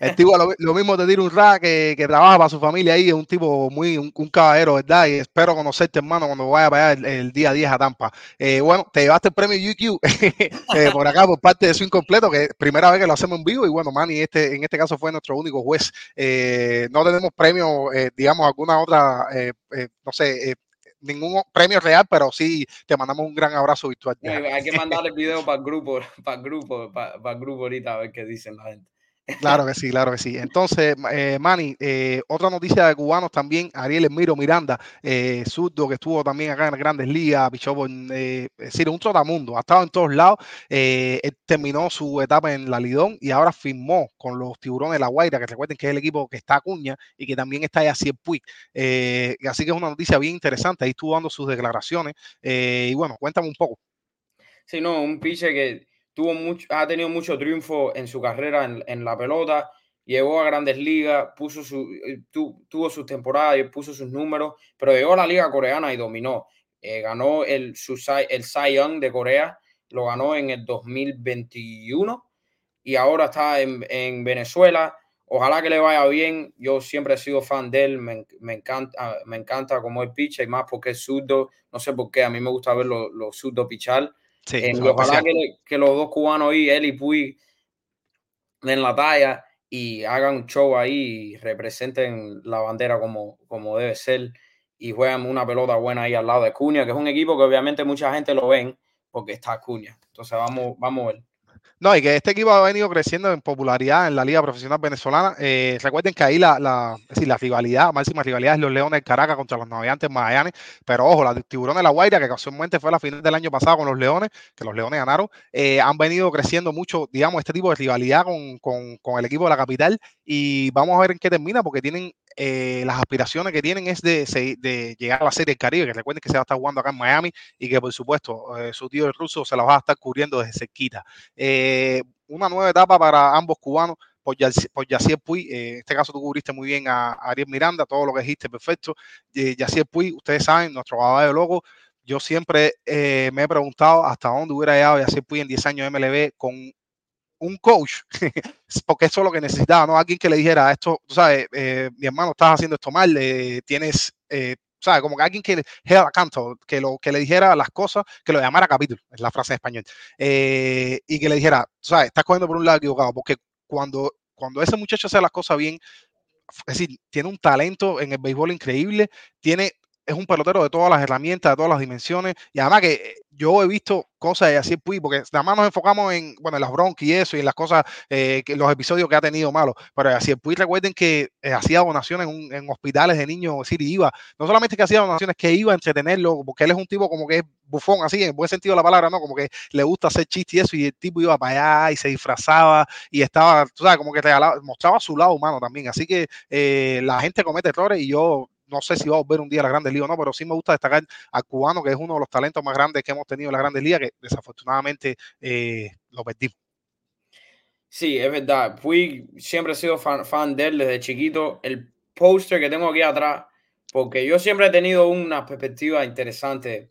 El tipo lo, lo mismo te tira un ra que, que trabaja para su familia ahí, es un tipo muy, un, caballero, ¿verdad? Y espero conocerte, hermano, cuando vaya para allá el, día 10 a Tampa. Eh, bueno, te llevaste el premio UQ (laughs) eh, por acá por parte de su incompleto, que es primera vez que lo hacemos en vivo. Y bueno, Manny, este, en este caso fue nuestro único juez. Eh, no tenemos premio, digamos, alguna otra, no sé, ningún premio real, pero sí te mandamos un gran abrazo virtual. Hay, que mandarle el video para el grupo, (laughs) para el grupo, para, para el grupo ahorita a ver qué dicen la gente. Claro que sí, claro que sí. Entonces, eh, Manny, eh, otra noticia de cubanos también, Ariel Emiro Miranda, eh, zurdo, que estuvo también acá en las grandes ligas, pichó eh, es decir, un trotamundo, ha estado en todos lados, eh, terminó su etapa en la Lidón y ahora firmó con los tiburones de La Guaira, que recuerden que es el equipo que está Acuña y que también está Yacier Puig. Eh, así que es una noticia bien interesante, ahí estuvo dando sus declaraciones y bueno, cuéntame un poco. Sí, no, un piche que tuvo mucho, ha tenido mucho triunfo en su carrera en, en la pelota, llegó a grandes ligas, puso su, eh, tu, tuvo sus temporadas y puso sus números, pero llegó a la liga coreana y dominó. Eh, ganó el, su, el Cy Young de Corea, lo ganó en el 2021 y ahora está en, en Venezuela. Ojalá que le vaya bien. Yo siempre he sido fan de él. Me, me encanta, me encanta como él picha y más porque es zurdo. No sé por qué. A mí me gusta ver los, los zurdos pichar. Sí, Eh, y ojalá que, le- que los dos cubanos ahí, él y Puy, den la talla y hagan un show ahí y representen la bandera como, como debe ser y juegan una pelota buena ahí al lado de Cunha, que es un equipo que obviamente mucha gente lo ven porque está Cunha. Entonces vamos, vamos a ver. No, y que este equipo ha venido creciendo en popularidad en la Liga Profesional Venezolana. Eh, recuerden que ahí la, la, la rivalidad, máxima rivalidad es los Leones del Caracas contra los Navegantes Magallanes. Pero ojo, la de Tiburones de la Guaira, que casualmente fue la final del año pasado con los Leones, que los Leones ganaron, eh, han venido creciendo mucho, digamos, este tipo de rivalidad con, con, con el equipo de la capital. Y vamos a ver en qué termina, porque tienen eh, las aspiraciones que tienen es de, de llegar a la Serie del Caribe, que recuerden que se va a estar jugando acá en Miami y que por supuesto eh, su tío el ruso se la va a estar cubriendo desde cerquita. Eh, una nueva etapa para ambos cubanos por, Yac- por Yacier Puy. Eh, en este caso tú cubriste muy bien a, Ariel Miranda, todo lo que dijiste, perfecto. Eh, Yacier Puy, ustedes saben, nuestro caballo loco. Yo siempre me he preguntado hasta dónde hubiera llegado Yacier Puy en 10 años de MLB con un coach, (laughs) porque eso es lo que necesitaba, ¿no? Alguien que le dijera, esto, tú sabes, eh, mi hermano, estás haciendo esto mal, eh, tienes, eh, ¿sabes? Como que alguien que held accountable, que, lo, que le dijera las cosas, que lo llamara capítulo, es la frase en español, eh, y que le dijera, sabes, estás cogiendo por un lado equivocado, porque cuando, cuando ese muchacho hace las cosas bien, es decir, tiene un talento en el béisbol increíble, tiene, es un pelotero de todas las herramientas, de todas las dimensiones, y además que eh, yo he visto cosas de así porque nada más nos enfocamos en, bueno, en las broncas y eso, y en las cosas, eh, que, los episodios que ha tenido malos, pero así Puy, recuerden que eh, hacía donaciones en, en hospitales de niños, es decir, iba, no solamente que hacía donaciones, que iba a entretenerlo, porque él es un tipo como que es bufón, así, en buen sentido de la palabra, ¿no? Como que le gusta hacer chistes y eso, y el tipo iba para allá y se disfrazaba y estaba, tú sabes, como que regalaba, mostraba su lado humano también, así que eh, la gente comete errores y yo no sé si va a volver un día a la Grande Liga o no, pero sí me gusta destacar al cubano, que es uno de los talentos más grandes que hemos tenido en la Grande Liga, que desafortunadamente eh, lo perdimos. Sí, es verdad. Puig siempre he sido fan, fan de él desde chiquito. El póster que tengo aquí atrás, porque yo siempre he tenido una perspectiva interesante.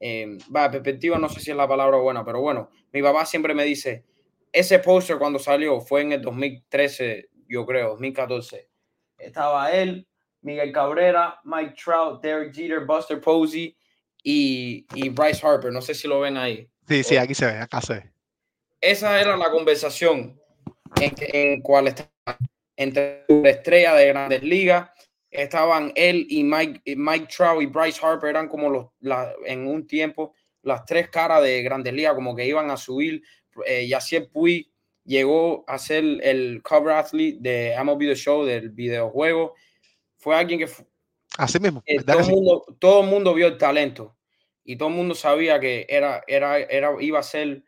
Eh, va, perspectiva no sé si es la palabra buena, pero bueno, mi papá siempre me dice, ese póster cuando salió fue en el 2013, yo creo, 2014. Estaba él, Miguel Cabrera, Mike Trout, Derek Jeter, Buster Posey y, y Bryce Harper. No sé si lo ven ahí. Sí, sí, aquí se ve, acá se ve. Esa era la conversación en, en cual estaba entre la estrella de grandes ligas. Estaban él y Mike, Mike Trout y Bryce Harper, eran como los, la- en un tiempo las tres caras de grandes ligas, como que iban a subir. Eh, Yacier Puig llegó a ser el cover athlete de MLB The Show del videojuego. Fue alguien que fu- Así mismo, eh, ¿verdad todo, el sí? mundo, todo mundo vio el talento y todo el mundo sabía que era, era, era, iba a ser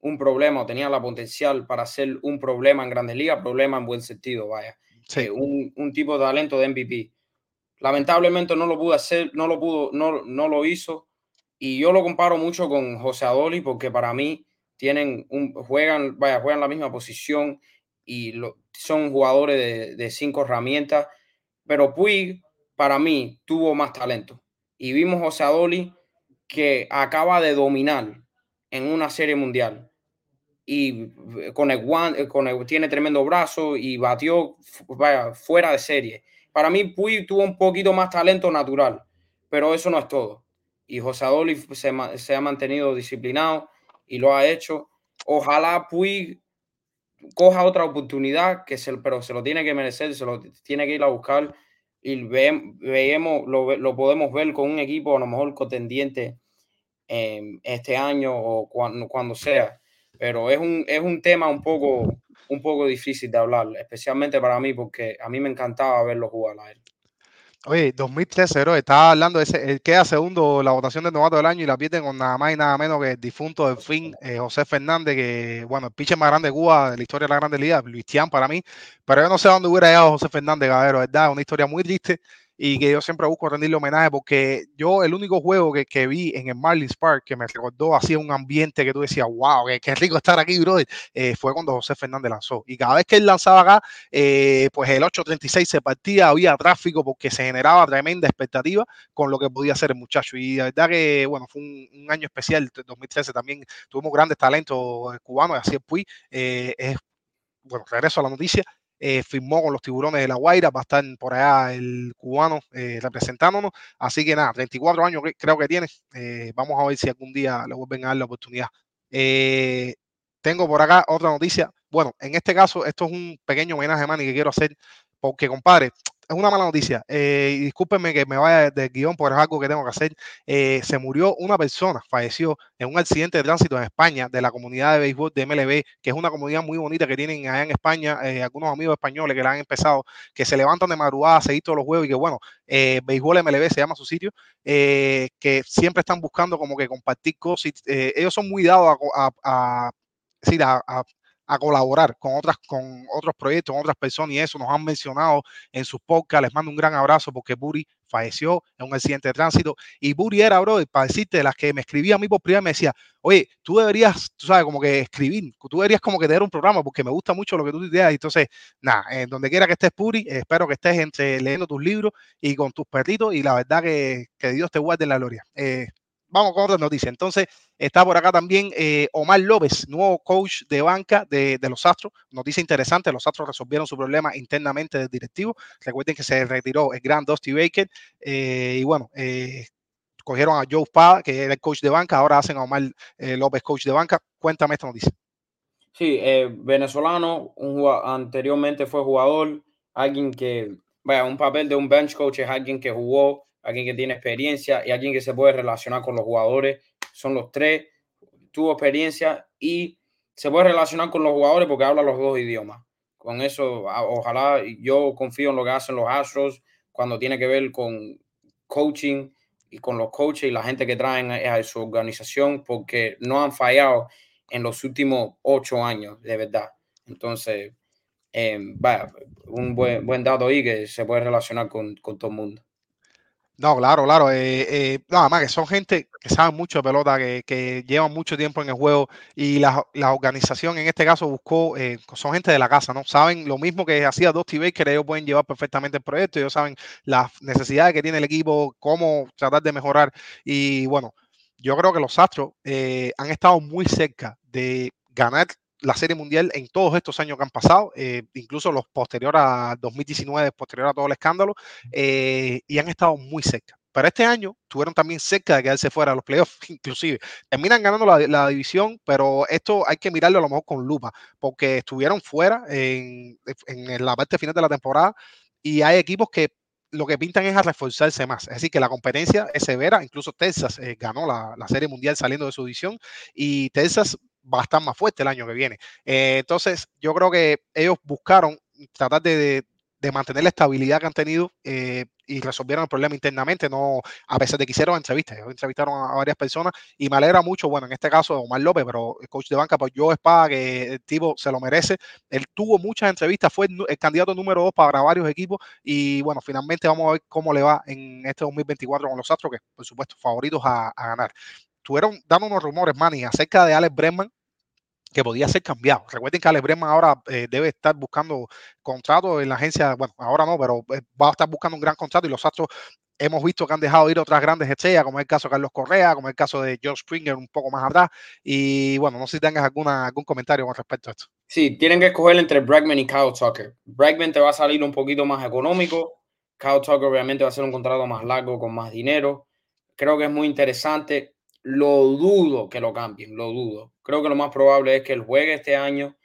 un problema o tenía la potencial para ser un problema en grandes ligas, problema en buen sentido, vaya. Sí. Eh, un, un tipo de talento de MVP. Lamentablemente no lo pudo hacer, no lo pudo, no, no lo hizo. Y yo lo comparo mucho con José Adoli porque para mí tienen un, juegan, vaya, juegan la misma posición y lo- son jugadores de, de cinco herramientas. Pero Puig, para mí, tuvo más talento. Y vimos José Adoli que acaba de dominar en una serie mundial. y con el guante, con tiene tremendo brazo y batió fuera de serie. Para mí, Puy tuvo un poquito más talento natural, pero eso no es todo. Y José Adolfo se, se ha mantenido disciplinado y lo ha hecho. Ojalá Puy coja otra oportunidad, que se, pero se lo tiene que merecer, se lo tiene que ir a buscar y veemos, lo, lo, podemos ver con un equipo a lo mejor contendiente eh, este año o cuando, cuando sea. Pero es un, es un tema un poco, un poco difícil de hablar, especialmente para mí, porque a mí me encantaba verlo jugar a él. Oye, 2013, bro, estaba hablando ese, él queda segundo la votación de novato del año y la pierden con nada más y nada menos que el difunto del fin, eh, José Fernández, que, bueno, el pitcher más grande de Cuba de la historia de la Grande Liga, Luis Tian para mí, pero yo no sé dónde hubiera llegado José Fernández, caballero, ¿verdad? Una historia muy triste y que yo siempre busco rendirle homenaje porque yo el único juego que, que vi en el Marlins Park que me recordó así un ambiente que tú decías, wow, qué, rico estar aquí, brother, eh, fue cuando José Fernández lanzó. Y cada vez que él lanzaba acá, eh, pues el 836 se partía, había tráfico porque se generaba tremenda expectativa con lo que podía hacer el muchacho. Y de verdad que, bueno, fue un, año especial, 2013 también tuvimos grandes talentos cubanos, así es eh, es, bueno, regreso a la noticia, eh, firmó con los tiburones de La Guaira, va a estar por allá el cubano eh, representándonos. Así que nada, 34 años creo que tiene. Eh, vamos a ver si algún día le vuelven a dar la oportunidad. tengo por acá otra noticia. Bueno, en este caso, esto es un pequeño homenaje, Manny, que quiero hacer, porque, compadre, es una mala noticia. Eh, discúlpenme que me vaya del guion, porque es algo que tengo que hacer. Eh, se murió una persona, falleció en un accidente de tránsito en España de la comunidad de béisbol de MLB, que es una comunidad muy bonita que tienen allá en España, eh, algunos amigos españoles que la han empezado, que se levantan de madrugada a seguir todos los juegos y que, bueno, béisbol MLB se llama su sitio, que siempre están buscando como que compartir cosas. ellos son muy dados a, a, a colaborar con otras, con otros proyectos, con otras personas y eso nos han mencionado en sus podcasts. Les mando un gran abrazo porque Buri falleció en un accidente de tránsito y Buri era, bro, para decirte, de las que me escribía a mí por primera me decía, oye, tú deberías, tú sabes, como que escribir, tú deberías como que tener un programa porque me gusta mucho lo que tú ideas. Entonces, nada, en donde quiera que estés, Buri, espero que estés entre leyendo tus libros y con tus perritos y la verdad que, que Dios te guarde en la gloria. Eh, vamos con otra noticia. Entonces, está por acá también eh, Omar López, nuevo coach de banca de, los Astros. Noticia interesante, los Astros resolvieron su problema internamente del directivo. Recuerden que se retiró el gran Dusty Baker eh, y bueno, eh, cogieron a Joe Spada, que era el coach de banca, ahora hacen a Omar López coach de banca. Cuéntame esta noticia. Sí, venezolano, un anteriormente fue jugador, alguien que, vaya, un papel de un bench coach es alguien que jugó alguien que tiene experiencia y alguien que se puede relacionar con los jugadores. Son los tres, tuvo experiencia y se puede relacionar con los jugadores porque habla los dos idiomas. Con eso, ojalá yo confío en lo que hacen los Astros cuando tiene que ver con coaching y con los coaches y la gente que traen a su organización porque no han fallado en los últimos ocho años, de verdad. Entonces, eh, un buen, buen dato ahí que se puede relacionar con, con todo el mundo. No, claro, claro. Eh, eh, nada más que son gente que saben mucho de pelota, que, llevan mucho tiempo en el juego y la, organización en este caso buscó, eh, son gente de la casa, ¿no? Saben lo mismo que hacía Dusty Baker, ellos pueden llevar perfectamente el proyecto, ellos saben las necesidades que tiene el equipo, cómo tratar de mejorar y bueno, yo creo que los Astros han estado muy cerca de ganar la Serie Mundial en todos estos años que han pasado, eh, incluso los posteriores a 2019, posterior a todo el escándalo, eh, y han estado muy cerca. Pero este año tuvieron también cerca de quedarse fuera de los playoffs, (laughs) inclusive. Terminan ganando la, división, pero esto hay que mirarlo a lo mejor con lupa, porque estuvieron fuera en, la parte final de la temporada y hay equipos que lo que pintan es a reforzarse más. Es decir, que la competencia es severa. Incluso Texas eh, ganó la, la, Serie Mundial saliendo de su división y Texas va a estar más fuerte el año que viene. Eh, entonces, yo creo que ellos buscaron tratar de, mantener la estabilidad que han tenido eh, y resolvieron el problema internamente, no, a pesar de que hicieron entrevistas, ellos entrevistaron a, varias personas y me alegra mucho, bueno, en este caso Omar López, pero el coach de banca, pues yo Espada, que el tipo se lo merece, él tuvo muchas entrevistas, fue el, candidato número dos para varios equipos y bueno, finalmente vamos a ver cómo le va en este 2024 con los Astros, que por supuesto favoritos a, a ganar. Estuvieron dando unos rumores, Manny, acerca de Alex Bregman, que podía ser cambiado. Recuerden que Alex Bregman ahora eh, debe estar buscando contrato en la agencia, bueno, ahora no, pero eh, va a estar buscando un gran contrato y los Astros hemos visto que han dejado ir otras grandes estrellas, como es el caso de Carlos Correa, como es el caso de George Springer un poco más atrás. Y bueno, no sé si tengas alguna, algún comentario con respecto a esto. Sí, tienen que escoger entre Bregman y Kyle Tucker. Bregman te va a salir un poquito más económico. Kyle Tucker obviamente va a ser un contrato más largo, con más dinero. Creo que es muy interesante. Lo dudo que lo cambien, lo dudo. Creo que lo más probable es que él juegue este año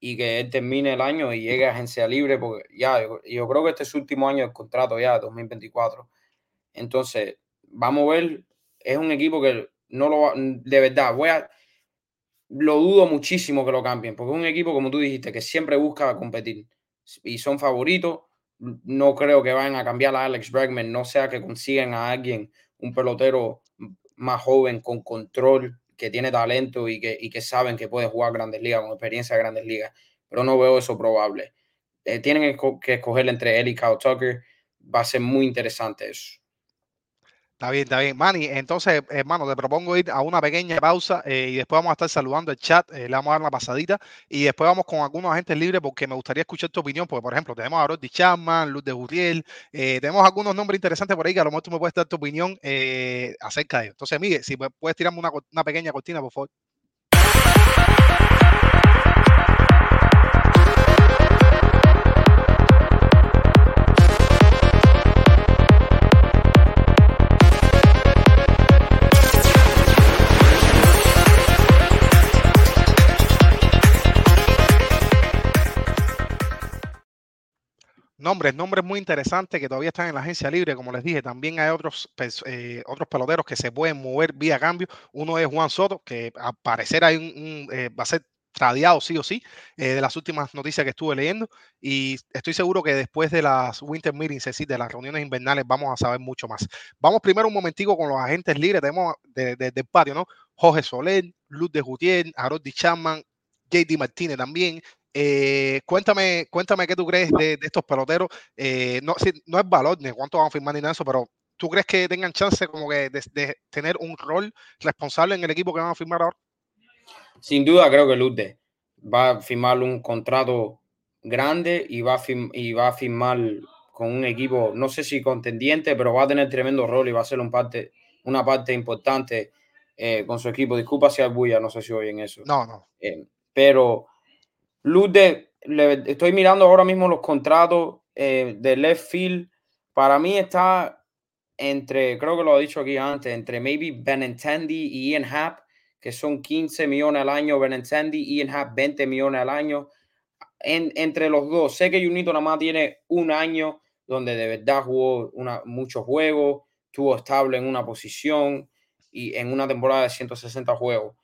y que él termine el año y llegue a agencia libre, porque ya, yo, yo creo que este es su último año de contrato ya, 2024. Entonces, vamos a ver, es un equipo que no lo va, de verdad, voy a, lo dudo muchísimo que lo cambien, porque es un equipo, como tú dijiste, que siempre busca competir y son favoritos. No creo que vayan a cambiar a Alex Bregman, no sea que consigan a alguien, un pelotero más joven, con control, que tiene talento y que, y que saben que puede jugar grandes ligas, con experiencia de grandes ligas, pero no veo eso probable. Eh, tienen que escoger entre él y Kyle Tucker. Va a ser muy interesante eso. Está bien, está bien. Manny, entonces, hermano, te propongo ir a una pequeña pausa eh, y después vamos a estar saludando el chat, eh, le vamos a dar una pasadita y después vamos con algunos agentes libres porque me gustaría escuchar tu opinión, porque por ejemplo tenemos a Roddy Chapman, Luz de Gutiel, eh, tenemos algunos nombres interesantes por ahí que a lo mejor tú me puedes dar tu opinión acerca de ellos. Entonces, Miguel, si puedes tirarme una, una pequeña cortina, por favor. Nombres, nombres muy interesantes que todavía están en la agencia libre, como les dije, también hay otros, eh, otros peloteros que se pueden mover vía cambio. Uno es Juan Soto, que al parecer hay un, un eh, va a ser tradeado sí o sí, eh, de las últimas noticias que estuve leyendo, y estoy seguro que después de las Winter Meetings, es decir, de las reuniones invernales, vamos a saber mucho más. Vamos primero un momentico con los agentes libres, tenemos de, de, del patio, ¿no? Jorge Soler, Luz de Gutiérrez, Harold Chapman, JD Martínez también, eh, cuéntame, cuéntame qué tú crees de, de estos peloteros. Eh, no, si, no es valor ni cuánto van a firmar ni nada de eso, pero ¿tú crees que tengan chance como que de, de, tener un rol responsable en el equipo que van a firmar ahora? Sin duda creo que Lute va a firmar un contrato grande y va, a firm, y va a firmar con un equipo, no sé si contendiente, pero va a tener tremendo rol y va a ser un parte, una parte importante eh, con su equipo. Disculpa si hay bulla, no sé si oyen eso. No, no. Eh, pero Luz de, le, estoy mirando ahora mismo los contratos eh, de left field. Para mí está entre, creo que lo he dicho aquí antes, entre maybe Benintendi y Ian Happ, que son 15 millones al año, Benintendi, Ian Happ 20 millones al año. En, entre los dos, sé que Junito nada más tiene un año donde de verdad jugó una, muchos juegos, estuvo estable en una posición y en una temporada de 160 juegos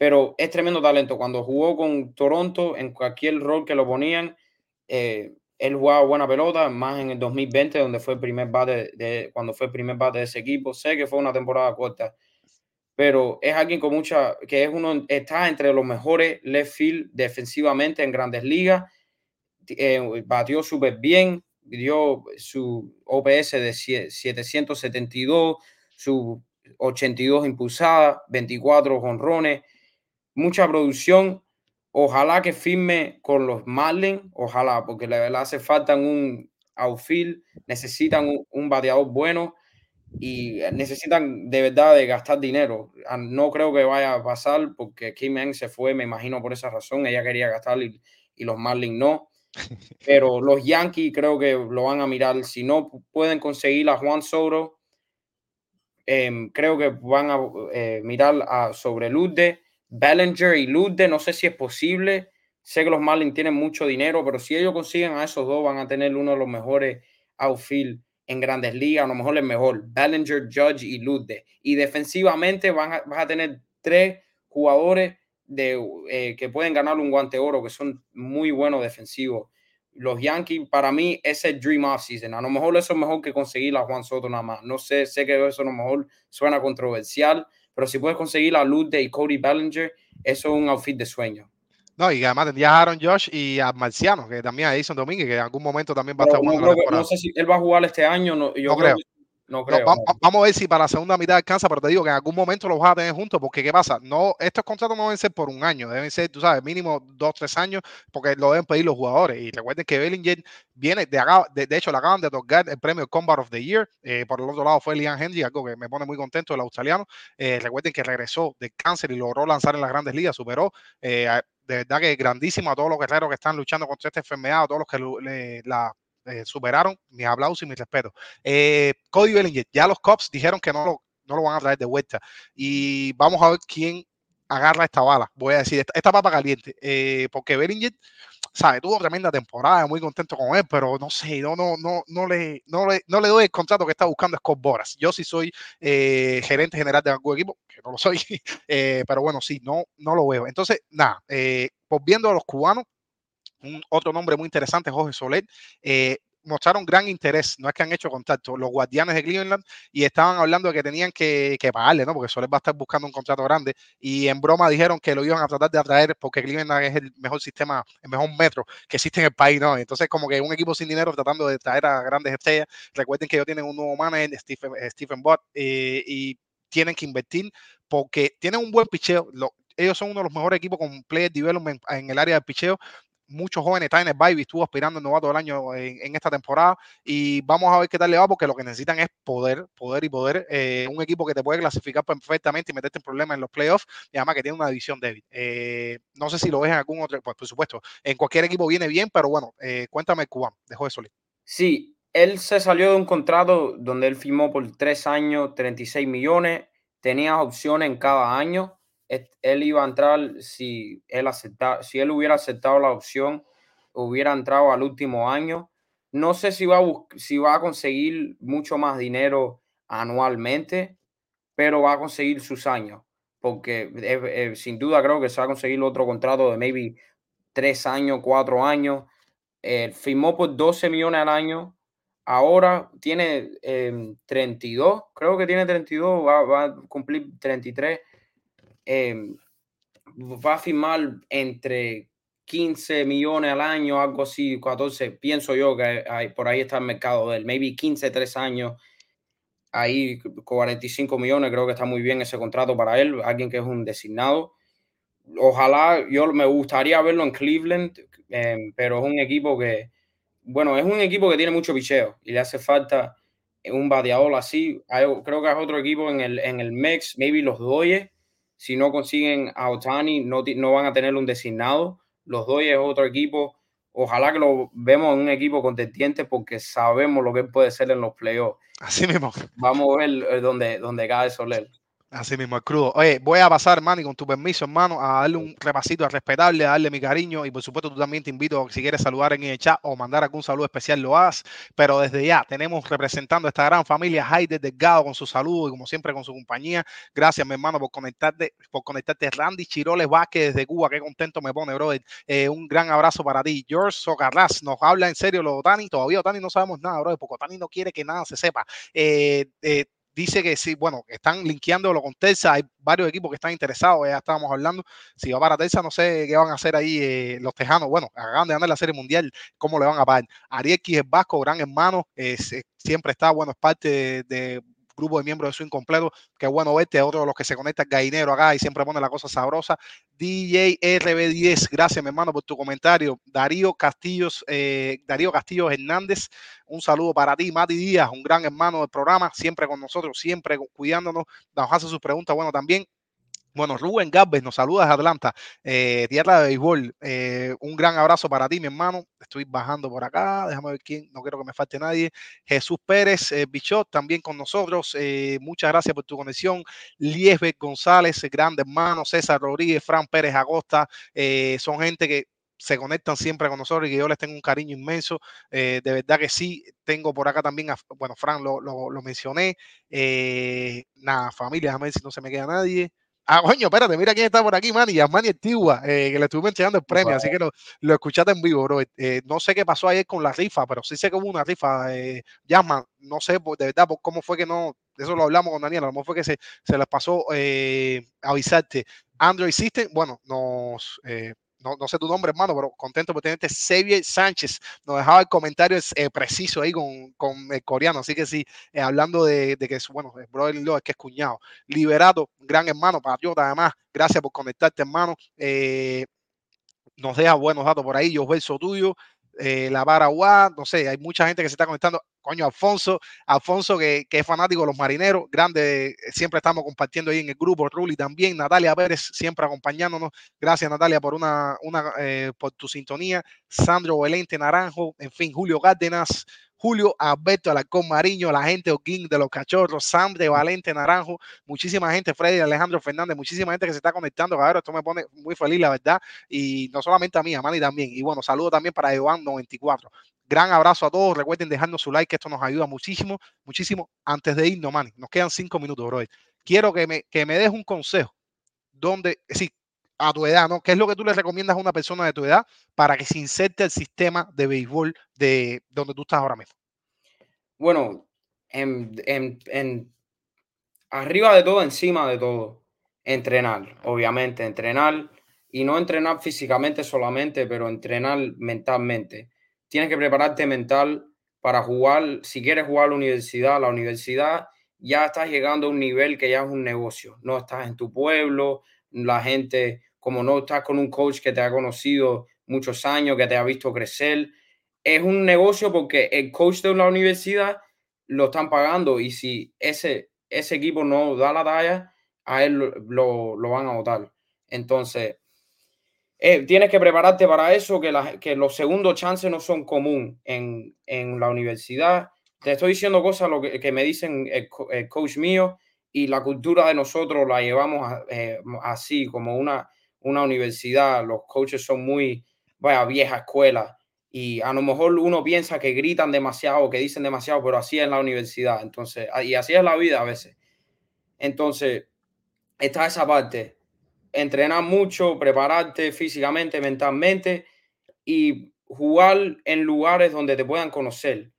pero es tremendo talento. Cuando jugó con Toronto, en cualquier rol que lo ponían, eh, él jugaba buena pelota, más en el 2020, donde fue el primer bate de, cuando fue el primer bate de ese equipo. Sé que fue una temporada corta, pero es alguien con mucha, que es uno, está entre los mejores left field defensivamente en grandes ligas. Eh, batió súper bien, dio su OPS de 772, su 82 impulsadas, 24 jonrones mucha producción. Ojalá que firme con los Marlins, ojalá, porque le hace falta un outfield, necesitan un, un, bateador bueno y necesitan de verdad de gastar dinero. Ah, no creo que vaya a pasar porque Kim se fue, me imagino por esa razón, ella quería gastar y, y los Marlins no. (laughs) Pero los Yankees creo que lo van a mirar. Si no pueden conseguir a Juan Soto, eh, creo que van a eh, mirar a, sobre Lude Bellinger y Lude, no sé si es posible. Sé que los Marlins tienen mucho dinero, pero si ellos consiguen a esos dos, van a tener uno de los mejores outfield en grandes ligas, a lo mejor el mejor. Bellinger, Judge y Lude. Y defensivamente van a, vas a tener tres jugadores de, eh, que pueden ganar un guante oro, que son muy buenos defensivos. Los Yankees, para mí, es Dream Off Season. A lo mejor eso es mejor que conseguir a Juan Soto nada más. No sé, sé que eso a lo mejor suena controversial, pero si puedes conseguir la luz de Cody Bellinger, eso es un outfit de sueño. No, y además tendrías a Aaron Josh y a Marciano, que también a Edison Domínguez, que en algún momento también va a estar jugando. No, no sé si él va a jugar este año. No, yo no creo. creo. No creo. va- no. va- vamos a ver si para la segunda mitad alcanza, pero te digo que en algún momento los vas a tener juntos, porque ¿qué pasa? No, estos contratos no deben ser por un año, deben ser, tú sabes, mínimo dos, tres años, porque lo deben pedir los jugadores. Y recuerden que Bellinger viene, de, acá- de, de hecho, le acaban de otorgar el premio Combat of the Year. eh, por el otro lado fue Liam Henry, algo que me pone muy contento, el australiano. Eh, recuerden que regresó del cáncer y logró lanzar en las grandes ligas, superó. eh, a- de verdad que grandísimo a todos los guerreros que están luchando contra esta enfermedad, a todos los que le- la eh, superaron, mis aplausos y mis respetos. Eh, Cody Bellinger, ya los Cops dijeron que no lo, no lo van a traer de vuelta. Y vamos a ver quién agarra esta bala. Voy a decir, esta, esta papa caliente. eh, porque Bellinger, sabe, tuvo tremenda temporada, muy contento con él, pero no sé, no, no, no, no, le, no, le, no le doy el contrato que está buscando Scott Boras. Yo sí soy eh, gerente general de algún equipo, que no lo soy, (laughs) eh, pero bueno, sí, no, no lo veo. Entonces, nada, eh, volviendo a los cubanos, un otro nombre muy interesante, Jorge Soler, eh, mostraron gran interés, no es que han hecho contacto, los guardianes de Cleveland y estaban hablando de que tenían que, que pagarle, ¿no? Porque Soler va a estar buscando un contrato grande y en broma dijeron que lo iban a tratar de atraer porque Cleveland es el mejor sistema, el mejor metro que existe en el país, ¿no? Entonces como que un equipo sin dinero tratando de traer a grandes estrellas, recuerden que ellos tienen un nuevo manager, Stephen, eh, Stephen Bott, eh, y tienen que invertir porque tienen un buen picheo, lo, ellos son uno de los mejores equipos con player development en el área del picheo, muchos jóvenes, Tyner Baby estuvo aspirando al novato del año en, esta temporada y vamos a ver qué tal le va porque lo que necesitan es poder, poder y poder. Eh, un equipo que te puede clasificar perfectamente y meterte en problemas en los playoffs y además que tiene una división débil. Eh, no sé si lo ves en algún otro, pues por supuesto, en cualquier equipo viene bien, pero bueno, eh, cuéntame el cubano, dejó de Solís. Sí, él se salió de un contrato donde él firmó por tres años, 36 millones, tenía opciones en cada año él iba a entrar si él acepta, si él hubiera aceptado la opción, hubiera entrado al último año. No sé si va a, si va a conseguir mucho más dinero anualmente, pero va a conseguir sus años, porque eh, eh, sin duda creo que se va a conseguir otro contrato de maybe tres años, cuatro años. Eh, firmó por 12 millones al año. Ahora tiene 32, creo que tiene 32, va, va a cumplir 33 eh, va a firmar entre 15 millones al año, algo así, 14, pienso yo que por ahí está el mercado de él, maybe 15, 3 años, ahí 45 millones, creo que está muy bien ese contrato para él, alguien que es un designado. Ojalá, yo me gustaría verlo en Cleveland, eh, pero es un equipo que, bueno, es un equipo que tiene mucho picheo y le hace falta un bateador así. Hay, creo que es otro equipo en el, en el mix, maybe los Dodgers, si no consiguen a Otani, no, no van a tener un designado. Los Dodgers es otro equipo. Ojalá que lo vemos en un equipo contendiente porque sabemos lo que puede ser en los playoffs. Así mismo. Vamos a ver dónde, dónde cae Soler. Así mismo, el crudo. Oye, voy a pasar, Manny, con tu permiso, hermano, a darle un repasito a respetable, a darle mi cariño y por supuesto tú también te invito, si quieres saludar en el chat o mandar algún saludo especial, lo hagas. Pero desde ya tenemos representando a esta gran familia, Jaide Delgado, con su saludo y como siempre con su compañía. Gracias, mi hermano, por conectarte, por conectarte. Randy Chiroles Vázquez desde Cuba, qué contento me pone, brother. Eh, un gran abrazo para ti. George Socarras nos habla en serio lo Otani. Todavía Otani no sabemos nada, brother, porque Otani no quiere que nada se sepa. Eh, eh, dice que sí, bueno, están linkeándolo con Telsa, hay varios equipos que están interesados, ya estábamos hablando, si va para Telsa, no sé qué van a hacer ahí eh, los tejanos, bueno, acaban de ganar la Serie Mundial, ¿cómo le van a pagar? Ariel Quijes Vasco, gran hermano, siempre está, bueno, es parte de grupo de miembros de su incompleto. Qué bueno verte, otro de los que se conecta al gallinero acá y siempre pone la cosa sabrosa. DJ RB10, gracias, mi hermano, por tu comentario. Darío Castillos, eh, Darío Castillos Hernández, un saludo para ti. Mati Díaz, un gran hermano del programa, siempre con nosotros, siempre cuidándonos, nos hace sus preguntas. Bueno, también bueno, Rubén Galvez nos saluda desde Atlanta, eh, tierra de béisbol. Eh, un gran abrazo para ti, mi hermano. Estoy bajando por acá, déjame ver quién, no quiero que me falte nadie. Jesús Pérez, eh, Bichot, también con nosotros. Eh, muchas gracias por tu conexión. Liesbeth González, grande hermano. César Rodríguez, Fran Pérez Agosta. eh, son gente que se conectan siempre con nosotros y que yo les tengo un cariño inmenso. Eh, de verdad que sí, tengo por acá también, a, bueno, Fran lo, lo, lo mencioné. Nada, familia, déjame ver si no se me queda nadie. Ah, coño, espérate, mira quién está por aquí, Manny, Yasmani Antigua, eh, que le estuve entregando el premio, así que lo, lo, escuchaste en vivo, bro. Eh, no sé qué pasó ayer con la rifa, pero sí sé que hubo una rifa, eh, Yasman, no sé de verdad por cómo fue que no, eso lo hablamos con Daniel, a lo mejor fue que se, se les pasó eh, avisarte. Android System, bueno, nos, no, no, sé tu nombre, hermano, pero contento por tenerte. Xavier Sánchez nos dejaba el comentario eh, preciso ahí con, con, el coreano. Así que sí, eh, hablando de, de, que es, bueno, el brother es que es cuñado. Liberato, gran hermano, patriota, además. Gracias por conectarte, hermano. Eh, nos deja buenos datos por ahí. Yo verso tuyo. Eh, la Paraguay, no sé, hay mucha gente que se está conectando. Coño, Alfonso, Alfonso que, que, es fanático de los marineros, grande, siempre estamos compartiendo ahí en el grupo, Ruli también, Natalia Pérez siempre acompañándonos. Gracias Natalia por una, una eh, por tu sintonía. Sandro Valente Naranjo, en fin, Julio Cárdenas, Julio Alberto Alarcón Mariño, la gente Oquín de los Cachorros, Sam de Valente Naranjo, muchísima gente, Freddy Alejandro Fernández, muchísima gente que se está conectando, cabrón, esto me pone muy feliz, la verdad, y no solamente a mí, a Manny también, y bueno, saludo también para Iván94. Gran abrazo a todos, recuerden dejarnos su like, esto nos ayuda muchísimo, muchísimo. Antes de irnos, Manny, nos quedan cinco minutos, bro. Quiero que me, que me des un consejo, donde, sí, a tu edad, ¿no? ¿Qué es lo que tú le recomiendas a una persona de tu edad para que se inserte el sistema de béisbol de donde tú estás ahora mismo? Bueno, en, en, en, arriba de todo, encima de todo, entrenar, obviamente, entrenar y no entrenar físicamente solamente, pero entrenar mentalmente. Tienes que prepararte mental para jugar, si quieres jugar a la universidad, la universidad ya estás llegando a un nivel que ya es un negocio, no estás en tu pueblo, la gente como no estás con un coach que te ha conocido muchos años, que te ha visto crecer. Es un negocio porque el coach de la universidad lo están pagando y si ese, ese equipo no da la talla, a él lo, lo, van a votar. Entonces, eh, tienes que prepararte para eso, que, que los segundos chances no son común en, en, la universidad. Te estoy diciendo cosas lo que, me dicen el, el, coach mío y la cultura de nosotros la llevamos eh, así, como una, una universidad, los coaches son muy, vaya, vieja escuela. Y a lo mejor uno piensa que gritan demasiado, que dicen demasiado, pero así es la universidad. Entonces, y así es la vida a veces. Entonces, está esa parte. Entrenar mucho, prepararte físicamente, mentalmente y jugar en lugares donde te puedan conocer.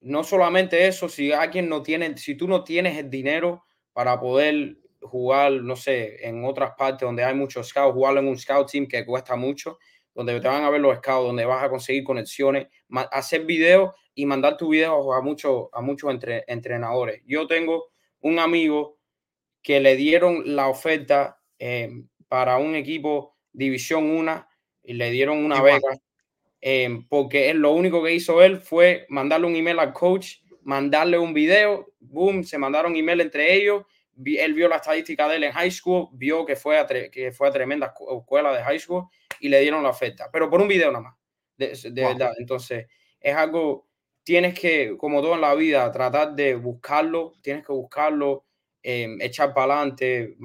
No solamente eso, si alguien no tiene, si tú no tienes el dinero para poder jugar, no sé, en otras partes donde hay muchos scouts, jugar en un scout team que cuesta mucho, donde te van a ver los scouts, donde vas a conseguir conexiones, hacer videos y mandar tu video a muchos, a muchos entre, entrenadores. Yo tengo un amigo que le dieron la oferta eh, para un equipo División 1 y le dieron una beca, eh, porque él, lo único que hizo él fue mandarle un email al coach, mandarle un video, boom, se mandaron email entre ellos él vio la estadística de él en high school, vio que fue a, que fue a tremenda escuela de high school y le dieron la oferta, pero por un video nada más, de, verdad. Entonces, es algo, tienes que, como todo en la vida, tratar de buscarlo, tienes que buscarlo, em, echar para adelante,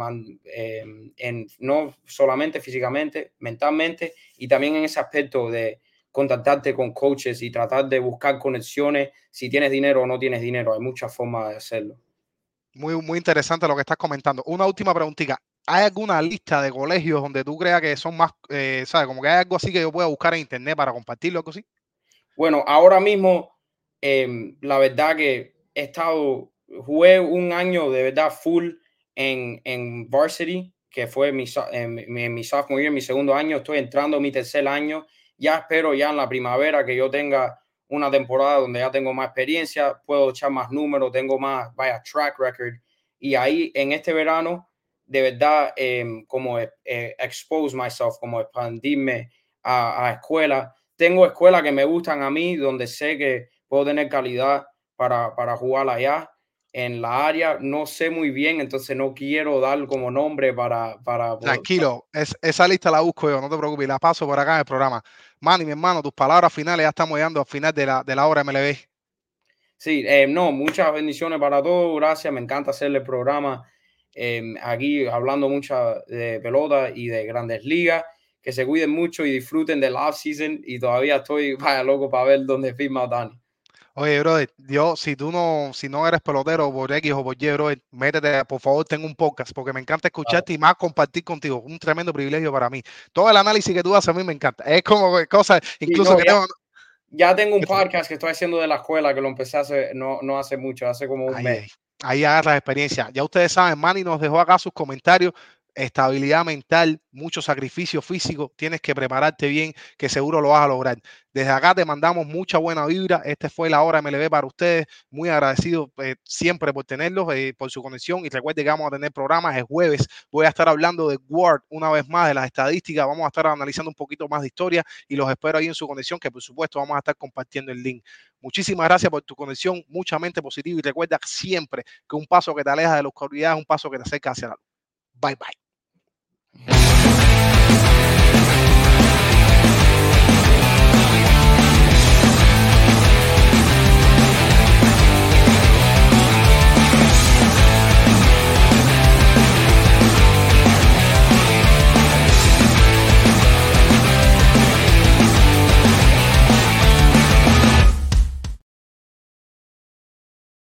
em, en, no solamente físicamente, mentalmente, y también en ese aspecto de contactarte con coaches y tratar de buscar conexiones, si tienes dinero o no tienes dinero, hay muchas formas de hacerlo. Muy, muy interesante lo que estás comentando. Una última preguntita. ¿Hay alguna lista de colegios donde tú creas que son más, eh, sabes, como que hay algo así que yo pueda buscar en internet para compartirlo, algo así? Bueno, ahora mismo, eh, la verdad que he estado, jugué un año de verdad full en, en varsity, que fue mi, en, mi, mi mi segundo año. Estoy entrando en mi tercer año. Ya espero ya en la primavera que yo tenga una temporada donde ya tengo más experiencia, puedo echar más números, tengo más, vaya, track record. Y ahí en este verano, de verdad, eh, como eh, expose myself, como expandirme a, a escuelas. Tengo escuelas que me gustan a mí, donde sé que puedo tener calidad para, para jugar allá en la área. No sé muy bien, entonces no quiero dar como nombre para... para Tranquilo, es, esa lista la busco yo, no te preocupes, la paso por acá en el programa. Manny, mi hermano, tus palabras finales, ya estamos llegando al final de la, de la hora MLB. Sí, eh, no, muchas bendiciones para todos, gracias, me encanta hacer el programa eh, aquí hablando mucho de pelota y de grandes ligas, que se cuiden mucho y disfruten del off-season y todavía estoy, (laughs) vaya loco para ver dónde firma Dani. Oye, brother, yo, si tú no, si no eres pelotero por X o por Y, brother, métete, por favor, tengo un podcast, porque me encanta escucharte y más compartir contigo. Un tremendo privilegio para mí. Todo el análisis que tú haces a mí me encanta. Es como cosas, incluso que ya, tengo, ya, tengo un podcast que estoy haciendo de la escuela, que lo empecé hace, no, no hace mucho, hace como un ahí, mes. Ahí agarras experiencia. Ya ustedes saben, Manny nos dejó acá sus comentarios estabilidad mental, mucho sacrificio físico, tienes que prepararte bien, que seguro lo vas a lograr. Desde acá te mandamos mucha buena vibra. Este fue la hora MLB para ustedes. Muy agradecido eh, siempre por tenerlos, eh, por su conexión. Y recuerde que vamos a tener programas el jueves. Voy a estar hablando de Word una vez más, de las estadísticas. Vamos a estar analizando un poquito más de historia y los espero ahí en su conexión, que por supuesto vamos a estar compartiendo el link. Muchísimas gracias por tu conexión, mucha mente positiva y recuerda siempre que un paso que te aleja de la oscuridad es un paso que te acerca hacia la luz. Bye bye.